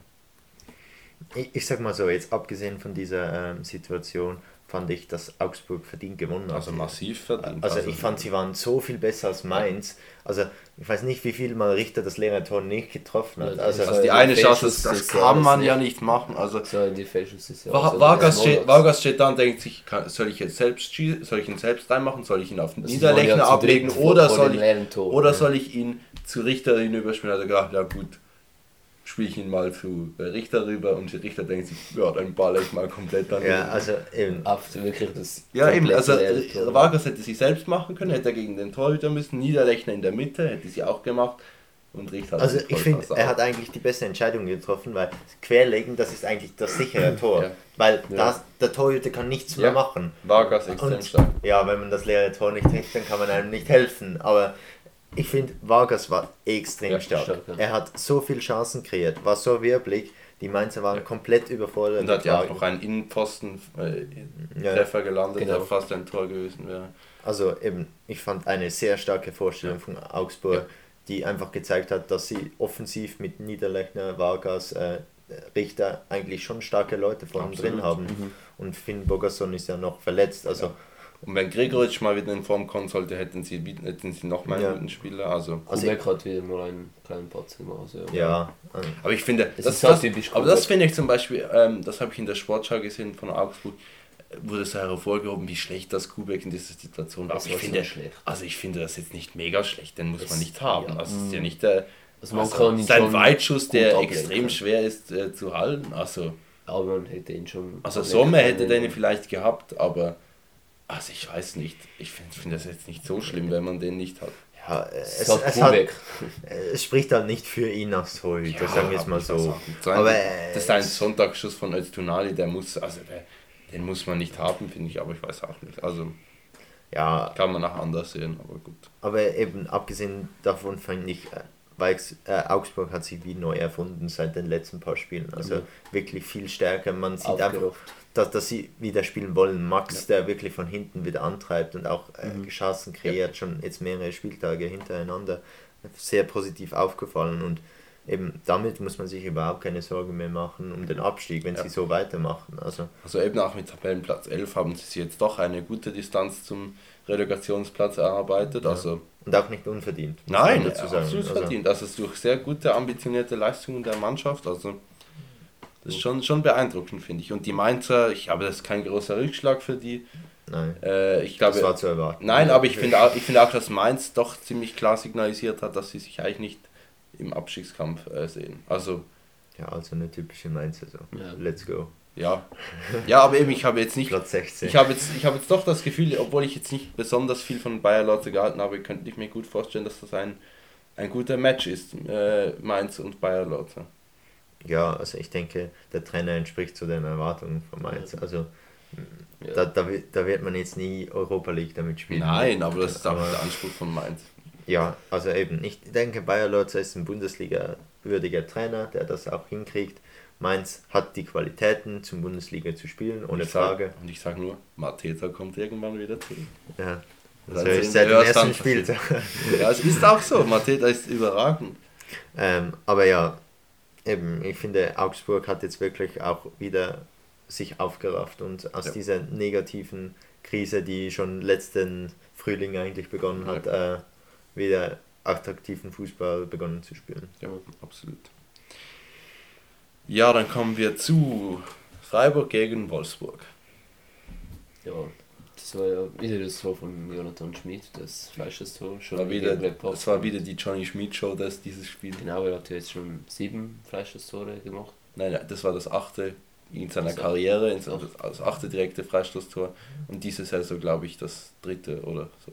ich, ich sag mal so, jetzt abgesehen von dieser ähm, Situation, fand ich, dass Augsburg verdient gewonnen hat. Also massiv verdient. Also ich fand, sie waren so viel besser als Mainz. Also ich weiß nicht, wie viel mal Richter das leere Tor nicht getroffen hat. Also, das Also die eine Chance, das, das kann man nicht. ja nicht machen. Also So in die Fehlschuss ist ja. Va- also Vargas, steht. Vargas steht da und denkt sich, kann, soll ich jetzt selbst schießen, soll ich ihn selbst reinmachen, soll ich ihn auf den Das Niederlechner ja ablegen oder soll ich, oder Ja. soll ich ihn zu Richter hinüberspielen? Er gedacht, ja gut, spiele ich ihn mal zu Richter rüber und der Richter denkt sich, ja, dann baller ich mal komplett daneben. ja, also eben. Auf wirklich das. Ja, eben, also äh. Vargas hätte sie selbst machen können, hätte er gegen den Torhüter müssen, Niederlechner in der Mitte, hätte sie auch gemacht und Richter hat Also ich finde, er hat eigentlich die beste Entscheidung getroffen, weil Querlegen, das ist eigentlich das sichere Tor. Ja. Weil Ja. das, der Torhüter kann nichts Ja. mehr machen. Vargas extrem stark. ja, wenn man das leere Tor nicht trifft, dann kann man einem nicht helfen. Aber ich finde, Vargas war extrem Ja, stark. stark, ja. Er hat so viele Chancen kreiert, war so wirbelig. Die Mainzer waren komplett überfordert. Und hat ja auch noch einen Innenpfosten äh, Ja. Treffer gelandet, Genau. der fast ein Tor gewesen wäre. Also eben, ich fand eine sehr starke Vorstellung Ja. von Augsburg, Ja. die einfach gezeigt hat, dass sie offensiv mit Niederlechner, Vargas, äh, Richter eigentlich schon starke Leute vorne drin haben. Mhm. Und Finn Bogerson ist ja noch verletzt. Also, Und wenn Gregoritsch mal wieder in Form kommen sollte, hätten sie, hätten sie noch mal einen Ja. guten Spieler. Also. also Kubek hat wieder mal einen kleinen gemacht. Also, ja, äh, Aber ich finde, Das das, ist das, aber das finde ich zum Beispiel, ähm, das habe ich in der Sportschau gesehen von Augsburg, äh, wurde so hervorgehoben, wie schlecht das Kubek in dieser Situation war. Aber ich finde, so schlecht. also ich finde das jetzt nicht mega schlecht, den muss Das- man nicht haben. ja. Also es ist ja nicht der Also man also kann ihn sein schon Weitschuss, der extrem schwer ist äh, zu halten. Also, Aber man hätte ihn schon. also Sommer hätte den vielleicht gehabt, aber also ich weiß nicht. Ich finde find das jetzt nicht so schlimm, wenn man den nicht hat. ja, Es es, es, hat, es spricht halt nicht für ihn als Torhüter, sagen wir es mal so. So ein, Aber, äh, das ist ein Sonntagsschuss von Öztunali, der muss, also der, den muss man nicht haben, finde ich, aber ich weiß auch nicht. Also Ja, kann man auch anders sehen, aber gut. aber eben abgesehen davon finde ich, äh, weil äh, Augsburg hat sich wie neu erfunden seit den letzten paar Spielen. Also Mhm. wirklich viel stärker. Man sieht einfach, Aufgerofft. Dass, dass sie wieder spielen wollen. Max, der wirklich von hinten wieder antreibt und auch äh, Mhm. Chancen kreiert, schon jetzt mehrere Spieltage hintereinander. Sehr positiv aufgefallen und eben damit muss man sich überhaupt keine Sorgen mehr machen um den Abstieg, wenn Ja. sie so weitermachen. Also Also eben auch mit Tabellenplatz 11 haben sie sich jetzt doch eine gute Distanz zum Relegationsplatz erarbeitet. Ja. Also und auch nicht unverdient. nein, dazu sagen. absolut Also, verdient. Ist durch sehr gute, ambitionierte Leistungen der Mannschaft. Also das ist schon, schon beeindruckend, finde ich. Und die Mainzer, ich glaube, das ist kein großer Rückschlag für die. nein, Äh, ich glaube, das war zu erwarten. Nein, aber ich finde auch, ich finde auch, dass Mainz doch ziemlich klar signalisiert hat, dass sie sich eigentlich nicht im Abstiegskampf äh, sehen. Also, Ja, also eine typische Mainzer so. Ja. Let's go. ja. Ja, aber eben, ich habe jetzt nicht. Platz 16. Ich habe jetzt, ich habe jetzt doch das Gefühl, obwohl ich jetzt nicht besonders viel von Bayer Leute gehalten habe, könnte ich mir gut vorstellen, dass das ein, ein guter Match ist, äh, Mainz und Bayer Leute. Ja, also ich denke, der Trainer entspricht zu den Erwartungen von Mainz. Also Ja. da, da, wird- da wird man jetzt nie Europa League damit spielen. Nein, aber das ist auch Aber- der Anspruch von Mainz. Ja, also eben, ich denke, Bayer Lotzer ist ein Bundesliga-würdiger Trainer, der das auch hinkriegt. Mainz hat die Qualitäten, zum Bundesliga zu spielen, ohne ich sag, Frage. Und ich sage nur, Mateta kommt irgendwann wieder zurück. Ja. Das Also ist seit dem ja, ersten Spieltag. Ja, es ist auch so. Mateta ist überragend. Ähm, aber ja, eben, ich finde, Augsburg hat jetzt wirklich auch wieder sich aufgerafft und aus Ja. dieser negativen Krise, die schon letzten Frühling eigentlich begonnen hat, äh, wieder attraktiven Fußball begonnen zu spielen. Ja, absolut. Ja, dann kommen wir zu Freiburg gegen Wolfsburg. Ja, das war ja wieder das Tor von Jonathan Schmid, das Fleischestor. Schon War wieder, es war wieder die Johnny Schmid Show, das dieses Spiel. Genau, er hat ja jetzt schon sieben Fleischestore gemacht. Nein, nein, das war das achte in seiner So. Karriere, in seinem- das achte direkte Freistoßtor. Und diese Saison, glaube ich, das dritte oder so.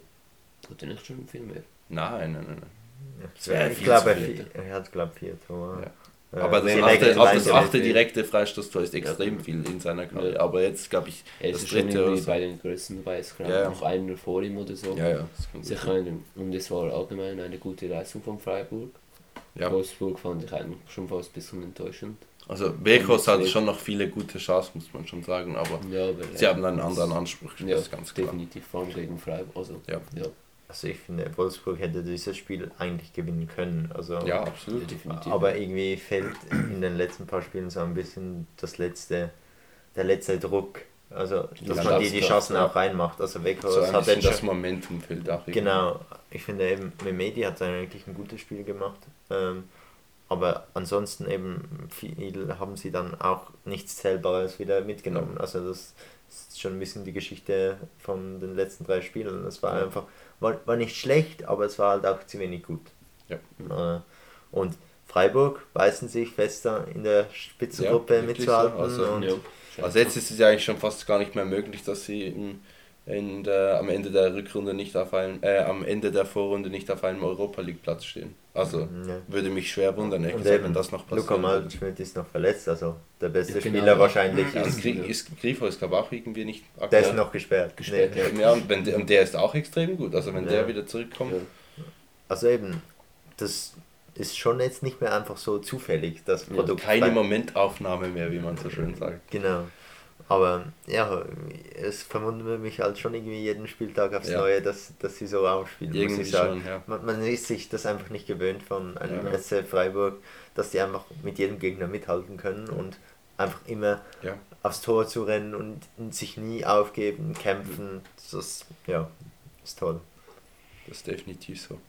Hat er nicht schon viel mehr? Nein, nein, nein. nein. Das wäre ich viel glaube, zu er, viel. er hat, glaube vier Tore. Ja. Äh, Aber das direkt achte, auch das achte direkte Freistoßtor ist extrem Ja. viel in seiner Karriere. Aber jetzt, glaube ich, Er das ist schon dritte oder irgendwie so. bei den Größten es glaube Ja, ja. noch einer vor ihm oder so. Ja, ja. das eine, und es war allgemein eine gute Leistung von Freiburg. Ja. Wolfsburg fand ich eigentlich schon fast ein bisschen enttäuschend. Also Bekos hat schon noch viele gute Chancen, muss man schon sagen, aber Ja, aber sie haben einen anderen Anspruch, ja, das ist ganz klar. definitiv vor allem gegen Freiburg. Also, Ja. Also ich finde, Wolfsburg hätte dieses Spiel eigentlich gewinnen können. Also, Ja, absolut. definitiv. Aber irgendwie fehlt in den letzten paar Spielen so ein bisschen das letzte, der letzte Druck, Also, dass Ja, man die, die Chancen auch reinmacht. Also So Weghorst ein hat jetzt das Momentum fehlt auch. irgendwie. Genau, ich finde eben, Memedi hat eigentlich ein gutes Spiel gemacht. Ähm, aber ansonsten eben viel haben sie dann auch nichts Zählbares wieder mitgenommen. Also das schon ein bisschen die Geschichte von den letzten drei Spielen. Das war einfach, war, war nicht schlecht, aber es war halt auch zu wenig gut. Ja. Äh, und Freiburg beißen sich fester in der Spitzengruppe Ja, mitzuhalten. so. Also, Ja. Also jetzt ist es ja eigentlich schon fast gar nicht mehr möglich, dass sie in, in der, am Ende der Rückrunde nicht auf einem, äh, am Ende der Vorrunde nicht auf einem Europa League Platz stehen. Also Ja. würde mich schwer wundern, ehrlich gesagt, wenn das noch Luca passieren würde. Malschmidt ist noch verletzt, also der beste Ja, genau. Spieler wahrscheinlich Ja, ist, Gri ist, Grifo ist glaube auch irgendwie nicht der aktuell. ist noch gesperrt. Gesperrt, Nee. ja. Und, wenn der, und der ist auch extrem gut. Also wenn Ja. der wieder zurückkommt. Also eben, das ist schon jetzt nicht mehr einfach so zufällig, das Produkt. keine Momentaufnahme mehr, wie man so schön sagt. Genau. Aber ja, es verwundert mich halt schon irgendwie jeden Spieltag aufs Ja. Neue, dass, dass sie so aufspielen, Irgendwie muss ich sagen. schon, ja. Man, man ist sich das einfach nicht gewöhnt von einem Ja. SC Freiburg, dass die einfach mit jedem Gegner mithalten können und einfach immer aufs Tor zu rennen und sich nie aufgeben, kämpfen. Das ja, ist toll. Das ist definitiv so.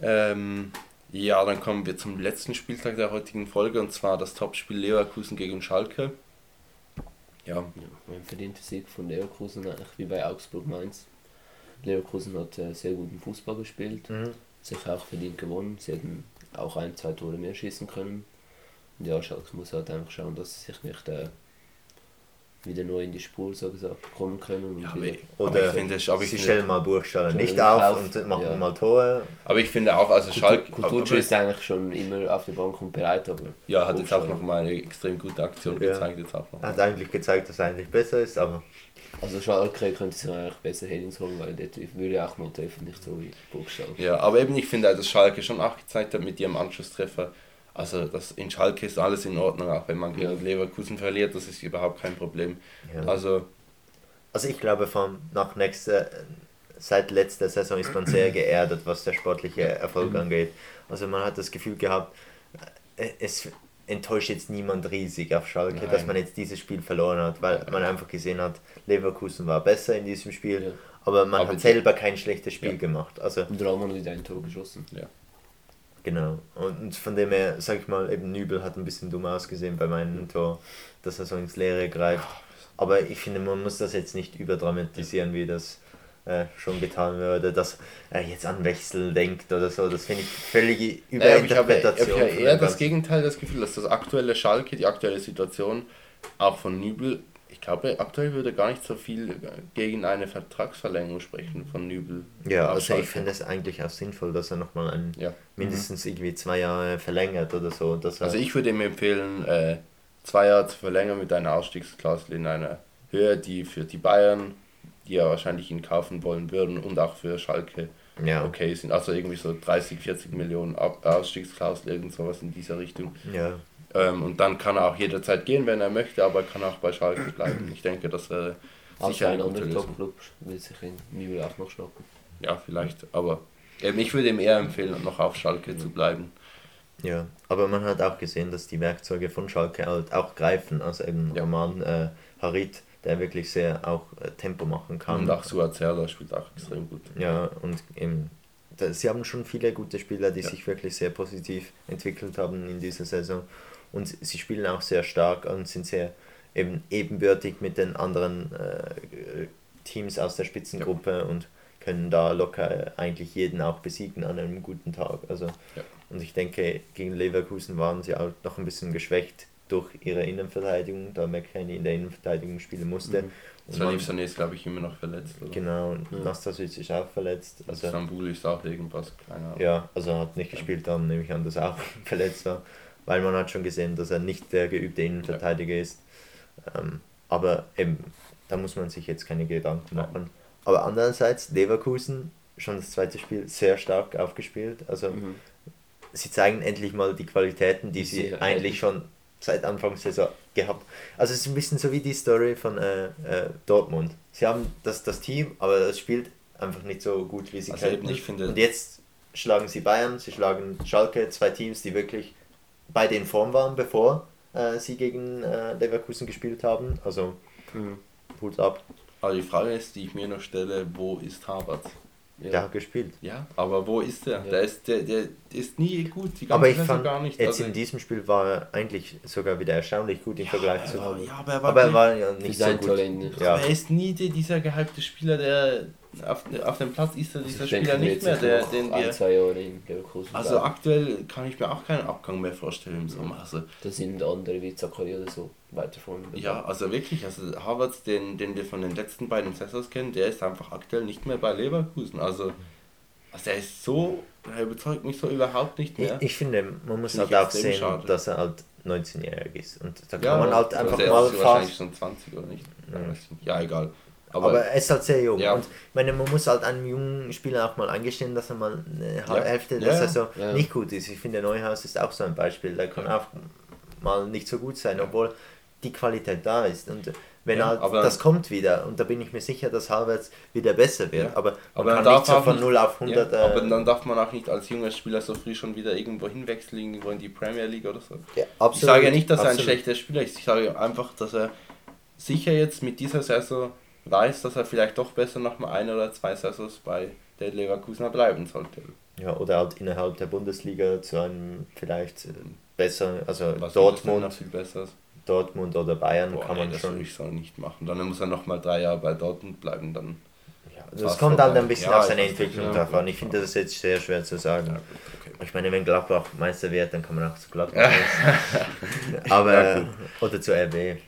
Ähm, ja, dann kommen wir zum letzten Spieltag der heutigen Folge und zwar das Topspiel Leverkusen gegen Schalke. Ja, Ja, ein verdienter Sieg von Leverkusen, eigentlich wie bei Augsburg Mainz. Leverkusen hat äh, sehr guten Fußball gespielt, Mhm. sich auch verdient gewonnen. Sie hätten auch ein, zwei Tore mehr schießen können. Und ja, Schalke muss halt einfach schauen, dass sie sich nicht äh, wieder neu in die Spur so gesagt kommen können. Ja, aber ich- aber Oder ich finde, aber ich sie stellen mal Stellen nicht auf, auf, und machen ja. mal Tore. aber ich finde auch, also Schalke, Kutucu ist eigentlich schon immer auf der Bank und bereit, aber ja, hat jetzt auch Burgstaller- noch mal eine extrem gute Aktion Ja. gezeigt, jetzt auch noch. Hat eigentlich gezeigt, dass er eigentlich besser ist, aber Also Schalke könnte sich eigentlich besser Headings holen, weil dort würde auch mal treffen, nicht so wie Burgstall. Ja, aber eben ich finde, dass Schalke schon auch gezeigt hat mit ihrem Anschlusstreffer. Also das, in Schalke ist alles in Ordnung, auch wenn man gegen Ja. Leverkusen verliert, das ist überhaupt kein Problem. ja. Also Also ich glaube, von nach nächster, seit letzter Saison ist man sehr geerdet, was der sportliche Erfolg angeht. Also man hat das Gefühl gehabt, äh, es enttäuscht jetzt niemand riesig auf Schalke, Nein. dass man jetzt dieses Spiel verloren hat, weil man einfach gesehen hat, Leverkusen war besser in diesem Spiel, Ja. aber man Aber hat selber kein schlechtes Spiel Ja. gemacht. Also Und Rahman hat wieder ein Tor geschossen. Genau. Und von dem her, sag ich mal, eben Nübel hat ein bisschen dumm ausgesehen bei meinem Tor, dass er so ins Leere greift. Aber ich finde, man muss das jetzt nicht überdramatisieren, wie das äh, schon getan wurde, dass er jetzt an Wechsel denkt oder so. Das finde ich völlige Naja, aber ich habe, Überinterpretation. eher das. Gegenteil, das Gefühl, dass das aktuelle Schalke, die aktuelle Situation, auch von Nübel, glaube, aktuell würde gar nicht so viel gegen eine Vertragsverlängerung sprechen von Nübel. Ja, also ich finde es eigentlich auch sinnvoll, dass er nochmal einen Ja. mindestens irgendwie zwei Jahre verlängert oder so. Dass Also ich würde ihm empfehlen, äh, zwei Jahre zu verlängern mit einer Ausstiegsklausel in einer Höhe, die für die Bayern, die ja wahrscheinlich ihn kaufen wollen würden, und auch für Schalke ja, okay sind. Also irgendwie so 30, 40 Millionen Ausstiegsklausel, irgend sowas in dieser Richtung. ja, Ähm, und dann kann er auch jederzeit gehen, wenn er möchte, aber er kann auch bei Schalke bleiben. Ich denke, das wäre Also sicher ein anderer. Top-Club will sich in Nübel auch noch schnappen. Ja, vielleicht, aber ähm, ich würde ihm eher empfehlen, noch auf Schalke zu bleiben. Ja, aber man hat auch gesehen, dass die Werkzeuge von Schalke halt auch greifen. Also eben Ja. Roman äh, Harit, der wirklich sehr auch äh, Tempo machen kann. Und auch Suat Serdar spielt auch extrem gut. Ja, und eben, da, sie haben schon viele gute Spieler, die Ja. sich wirklich sehr positiv entwickelt haben in dieser Saison. Und sie spielen auch sehr stark und sind sehr eben ebenbürtig mit den anderen äh, Teams aus der Spitzengruppe und können da locker eigentlich jeden auch besiegen an einem guten Tag. Also, Ja. Und ich denke, gegen Leverkusen waren sie auch noch ein bisschen geschwächt durch ihre Innenverteidigung, da McKenny in der Innenverteidigung spielen musste. Mhm. Und Salif Sané ist, glaube ich, immer noch verletzt. Oder? Genau, und Ja. Nastasic ist auch verletzt. Also Stambul ist auch irgendwas, keine Ahnung. ja, also hat nicht gespielt, dann nehme ich an, dass er auch verletzt war, weil man hat schon gesehen, dass er nicht der geübte Innenverteidiger ist. Ähm, aber eben, da muss man sich jetzt keine Gedanken Nein. machen. Aber andererseits, Leverkusen, schon das zweite Spiel sehr stark aufgespielt. Also Mhm. sie zeigen endlich mal die Qualitäten, die Die sie sie eigentlich schon seit Anfang Saison gehabt. Also es ist ein bisschen so wie die Story von äh, äh, Dortmund. Sie haben das, das Team, aber das spielt einfach nicht so gut, wie sie Also finde- Und jetzt schlagen sie Bayern, sie schlagen Schalke, zwei Teams, die wirklich beide in Form waren, bevor äh, sie gegen äh, Leverkusen gespielt haben. Also Mhm. Hut ab. Aber die Frage ist, die ich mir noch stelle, wo ist Harvard? Ja. Der hat gespielt. Ja, aber wo ist der? Ja. Der, ist, der, der ist nie gut, die ganze Aber ich fand, gar nicht. jetzt Also- in diesem Spiel war er eigentlich sogar wieder erstaunlich gut im Vergleich zu. aber, ja, aber er war, Aber er war ja nicht so sein gut. Talent. Ja. aber er ist nie die, dieser gehypte Spieler, der auf, auf dem Platz ist er dieser Ich Spieler nicht mehr, der, den ein, wir. zwei Jahre in Leverkusen Also bleiben. aktuell kann ich mir auch keinen Abgang mehr vorstellen im Sommer. Also, Da sind andere wie Zachary oder so weiter vorne. ja, also wirklich, also Harvard, den, den wir von den letzten beiden Saisons kennen, der ist einfach aktuell nicht mehr bei Leverkusen. Also, also er ist so, er überzeugt mich so überhaupt nicht Ich, mehr. ich finde, man muss halt ich auch sehen, schade. dass er halt 19-jährig ist. Und da Ja, kann man halt also einfach der mal fast. schon 20 oder nicht. Ja. Ja, egal. Aber, Aber, er ist halt sehr jung. Ja. Und ich meine, man muss halt einem jungen Spieler auch mal eingestehen, dass er mal eine Ja. Hälfte ja. Saison Ja. nicht gut ist. Ich finde, Neuhaus ist auch so ein Beispiel. Der kann auch mal nicht so gut sein, obwohl die Qualität da ist. Und wenn Ja, halt, aber- das kommt wieder. Und da bin ich mir sicher, dass Halverts wieder besser wird. Ja. Aber man Aber dann kann darf nicht so von nicht- 0 auf 100. ja, aber äh, dann darf man auch nicht als junger Spieler so früh schon wieder irgendwo hinwechseln, irgendwo in die Premier League oder so. ja, Ich absolut, sage ja nicht, dass er ein absolut. schlechter Spieler ist. Ich sage einfach, dass er sicher jetzt mit dieser Saison weiß, dass er vielleicht doch besser noch mal ein oder zwei Saisons bei der Leverkusener bleiben sollte. Ja, oder halt innerhalb der Bundesliga zu einem vielleicht äh, besser, also Was Dortmund, viel besser. Dortmund oder Bayern Boah, kann nee, man das schon. ich so nicht machen. Dann muss er noch mal drei Jahre bei Dortmund bleiben. Dann Ja, das War's kommt halt ein bisschen Ja, auf seine. Entwicklung drauf an. Ich finde das jetzt sehr schwer zu sagen. ja, okay. Ich meine, wenn Gladbach Meister wird, dann kann man auch zu Gladbach. Aber, oder zu RB.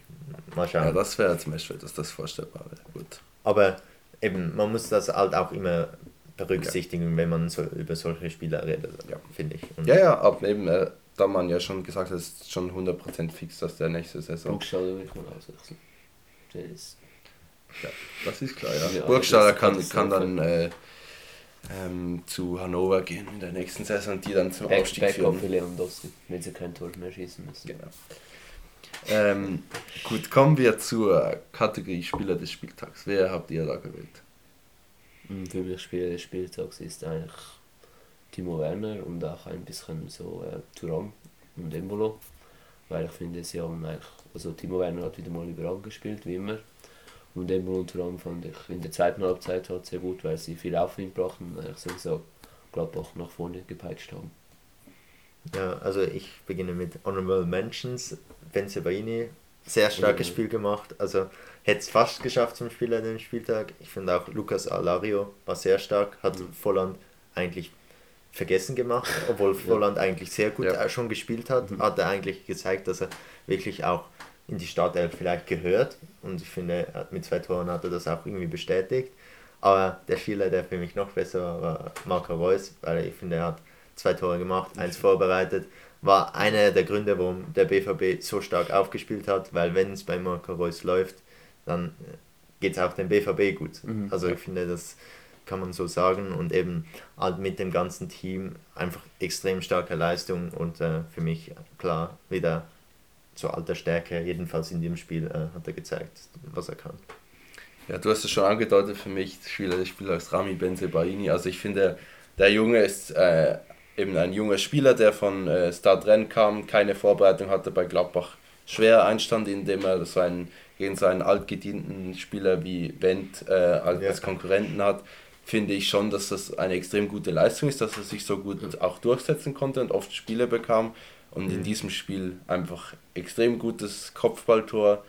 Mal schauen. Ja, das wäre zum Beispiel, dass das vorstellbar wäre. Gut. Aber eben, man muss das halt auch immer berücksichtigen, wenn man so über solche Spieler redet, Ja. finde ich. Und Ja, ja, aber eben, äh, da man ja schon gesagt hat, ist schon 100% fix, dass der nächste Saison. Burgstaller würde ich mal auswechseln. Ist Ja, das ist klar, ja. Ja, Burgstaller das kann, kann dann äh, ähm, zu Hannover gehen in der nächsten Saison, die dann zum Back, Aufstieg Backup führen. für Lewandowski, wenn sie kein Tor mehr schießen müssen. Genau. Ähm, gut, kommen wir zur Kategorie Spieler des Spieltags. Wer habt ihr da gewählt? Und Für mich Spieler des Spieltags ist eigentlich Timo Werner und auch ein bisschen so äh, Thuram und Embolo. Weil ich finde, sie haben eigentlich, also Timo Werner hat wieder mal überall gespielt, wie immer. Und Embolo und Thuram fand ich in der zweiten Halbzeit halt sehr gut, weil sie viel Aufwind brachten und eigentlich sowieso Gladbach nach vorne gepeitscht haben. Ja, also ich beginne mit Honorable Mentions. Benzebaini, sehr starkes Ja. Spiel gemacht. Also hätte es fast geschafft zum Spieler den Spieltag. Ich finde auch Lucas Alario war sehr stark, hat Mhm. Volland eigentlich vergessen gemacht, obwohl Volland eigentlich sehr gut Ja. schon gespielt hat, hat er eigentlich gezeigt, dass er wirklich auch in die Startelf vielleicht gehört und ich finde, hat- mit zwei Toren hat er das auch irgendwie bestätigt. Aber der Spieler, der für mich noch besser war, war Marco Reus, weil ich finde, er hat zwei Tore gemacht, eins vorbereitet. War einer der Gründe, warum der BVB so stark aufgespielt hat, weil wenn es bei Marco Reus läuft, dann geht es auch dem BVB gut. Mhm. Also ich finde, das kann man so sagen und eben halt mit dem ganzen Team einfach extrem starke Leistung und äh, für mich klar wieder zu alter Stärke, jedenfalls in dem Spiel äh, hat er gezeigt, was er kann. Ja, du hast es schon angedeutet für mich, Spieler des Spielers Rami Benzebaini. Also ich finde, der Junge ist äh, eben ein junger Spieler, der von äh, Stade Rennes kam, keine Vorbereitung hatte bei Gladbach. Schwer einstand, indem er so einen, gegen so einen altgedienten Spieler wie Wendt äh, als Ja. Konkurrenten hat, finde ich schon, dass das eine extrem gute Leistung ist, dass er sich so gut auch durchsetzen konnte und oft Spiele bekam. Und in diesem Spiel einfach extrem gutes Kopfballtor,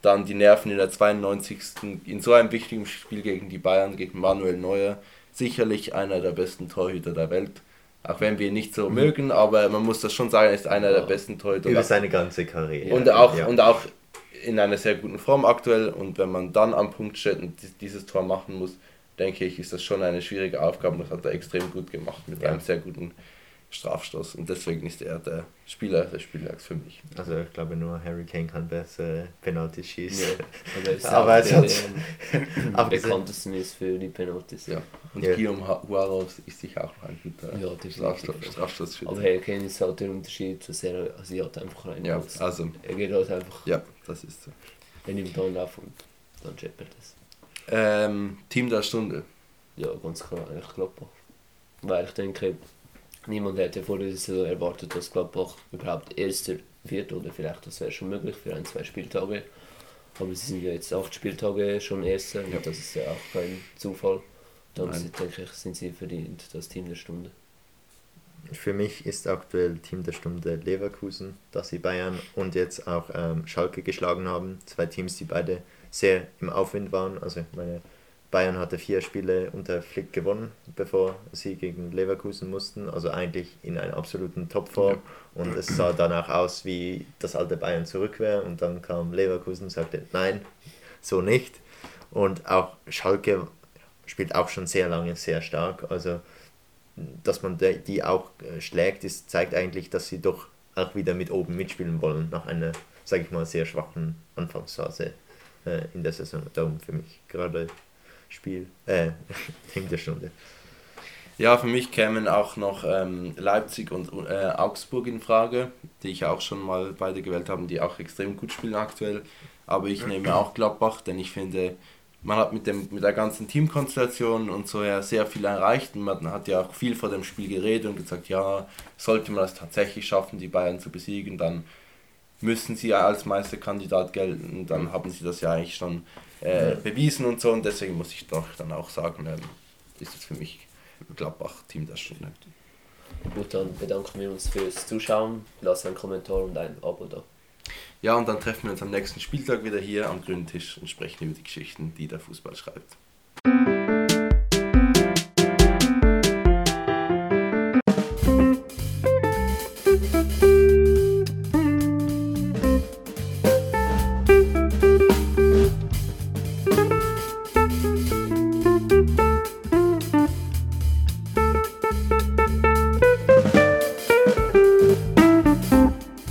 dann die Nerven in der 92. in so einem wichtigen Spiel gegen die Bayern, gegen Manuel Neuer, sicherlich einer der besten Torhüter der Welt. Auch wenn wir ihn nicht so mögen, aber man muss das schon sagen, er ist einer der Ja. besten Torhüter. Über seine ganze Karriere. und, auch, Ja. und auch in einer sehr guten Form aktuell. Und wenn man dann am Punkt steht und dies- dieses Tor machen muss, denke ich, ist das schon eine schwierige Aufgabe. Das hat er extrem gut gemacht mit Ja. einem sehr guten Strafstoß. Und deswegen ist er der Spieler des Spieltags für mich. Also ich glaube nur Harry Kane kann besser Penalty schießen. Aber er ist hat- abgesehen- bekanntesten ist für die Penalties. Ja. Und Ja. Guillaume Huaros ist sicher auch noch ein guter Ja. Strafstoß, Strafstoßschütze. Aber Harry Kane ist halt der Unterschied, dass er, also er hat einfach rein. Ja, also, Er geht halt einfach, ja, das ist so. er nimmt dann auf und dann scheppert es. Ähm, Team der Stunde. Ja, ganz klar, eigentlich Gladbach. Weil ich denke, niemand hätte vor der Saison erwartet, dass Gladbach überhaupt Erster wird oder vielleicht das wäre schon möglich für ein, zwei Spieltage. Aber sie sind ja jetzt acht Spieltage schon Erster Ja. und das ist ja auch kein Zufall. Dann sind, denke ich, sind sie verdient das Team der Stunde. Für mich ist aktuell Team der Stunde Leverkusen, dass sie Bayern und jetzt auch ähm, Schalke geschlagen haben. Zwei Teams, die beide sehr im Aufwind waren. Also ich meine, Bayern hatte vier Spiele unter Flick gewonnen, bevor sie gegen Leverkusen mussten. Also eigentlich in einer absoluten Topform. Und es sah danach aus, wie das alte Bayern zurück wäre. Und dann kam Leverkusen und sagte, nein, so nicht. Und auch Schalke spielt auch schon sehr lange sehr stark. Also dass man die auch äh, schlägt, ist, zeigt eigentlich, dass sie doch auch wieder mit oben mitspielen wollen, nach einer, sage ich mal, sehr schwachen Anfangsphase äh, in der Saison. Darum für mich gerade Spiel, äh, Team der Stunde. Ja, für mich kämen auch noch ähm, Leipzig und äh, Augsburg in Frage, die ich auch schon mal beide gewählt habe, die auch extrem gut spielen aktuell. Aber ich nehme auch Gladbach, denn ich finde, man hat mit, dem, mit der ganzen Teamkonstellation und so ja sehr viel erreicht. Und man hat ja auch viel vor dem Spiel geredet und gesagt, ja, sollte man es tatsächlich schaffen, die Bayern zu besiegen, dann müssen sie ja als Meisterkandidat gelten. Dann haben sie das ja eigentlich schon äh, bewiesen und so. Und deswegen muss ich doch dann auch sagen, ähm, ist es für mich Gladbach Team der Stunde. Gut, dann bedanken wir uns fürs Zuschauen. Lasst einen Kommentar und ein Abo da. Ja, und dann treffen wir uns am nächsten Spieltag wieder hier am grünen Tisch und sprechen über die Geschichten, die der Fußball schreibt.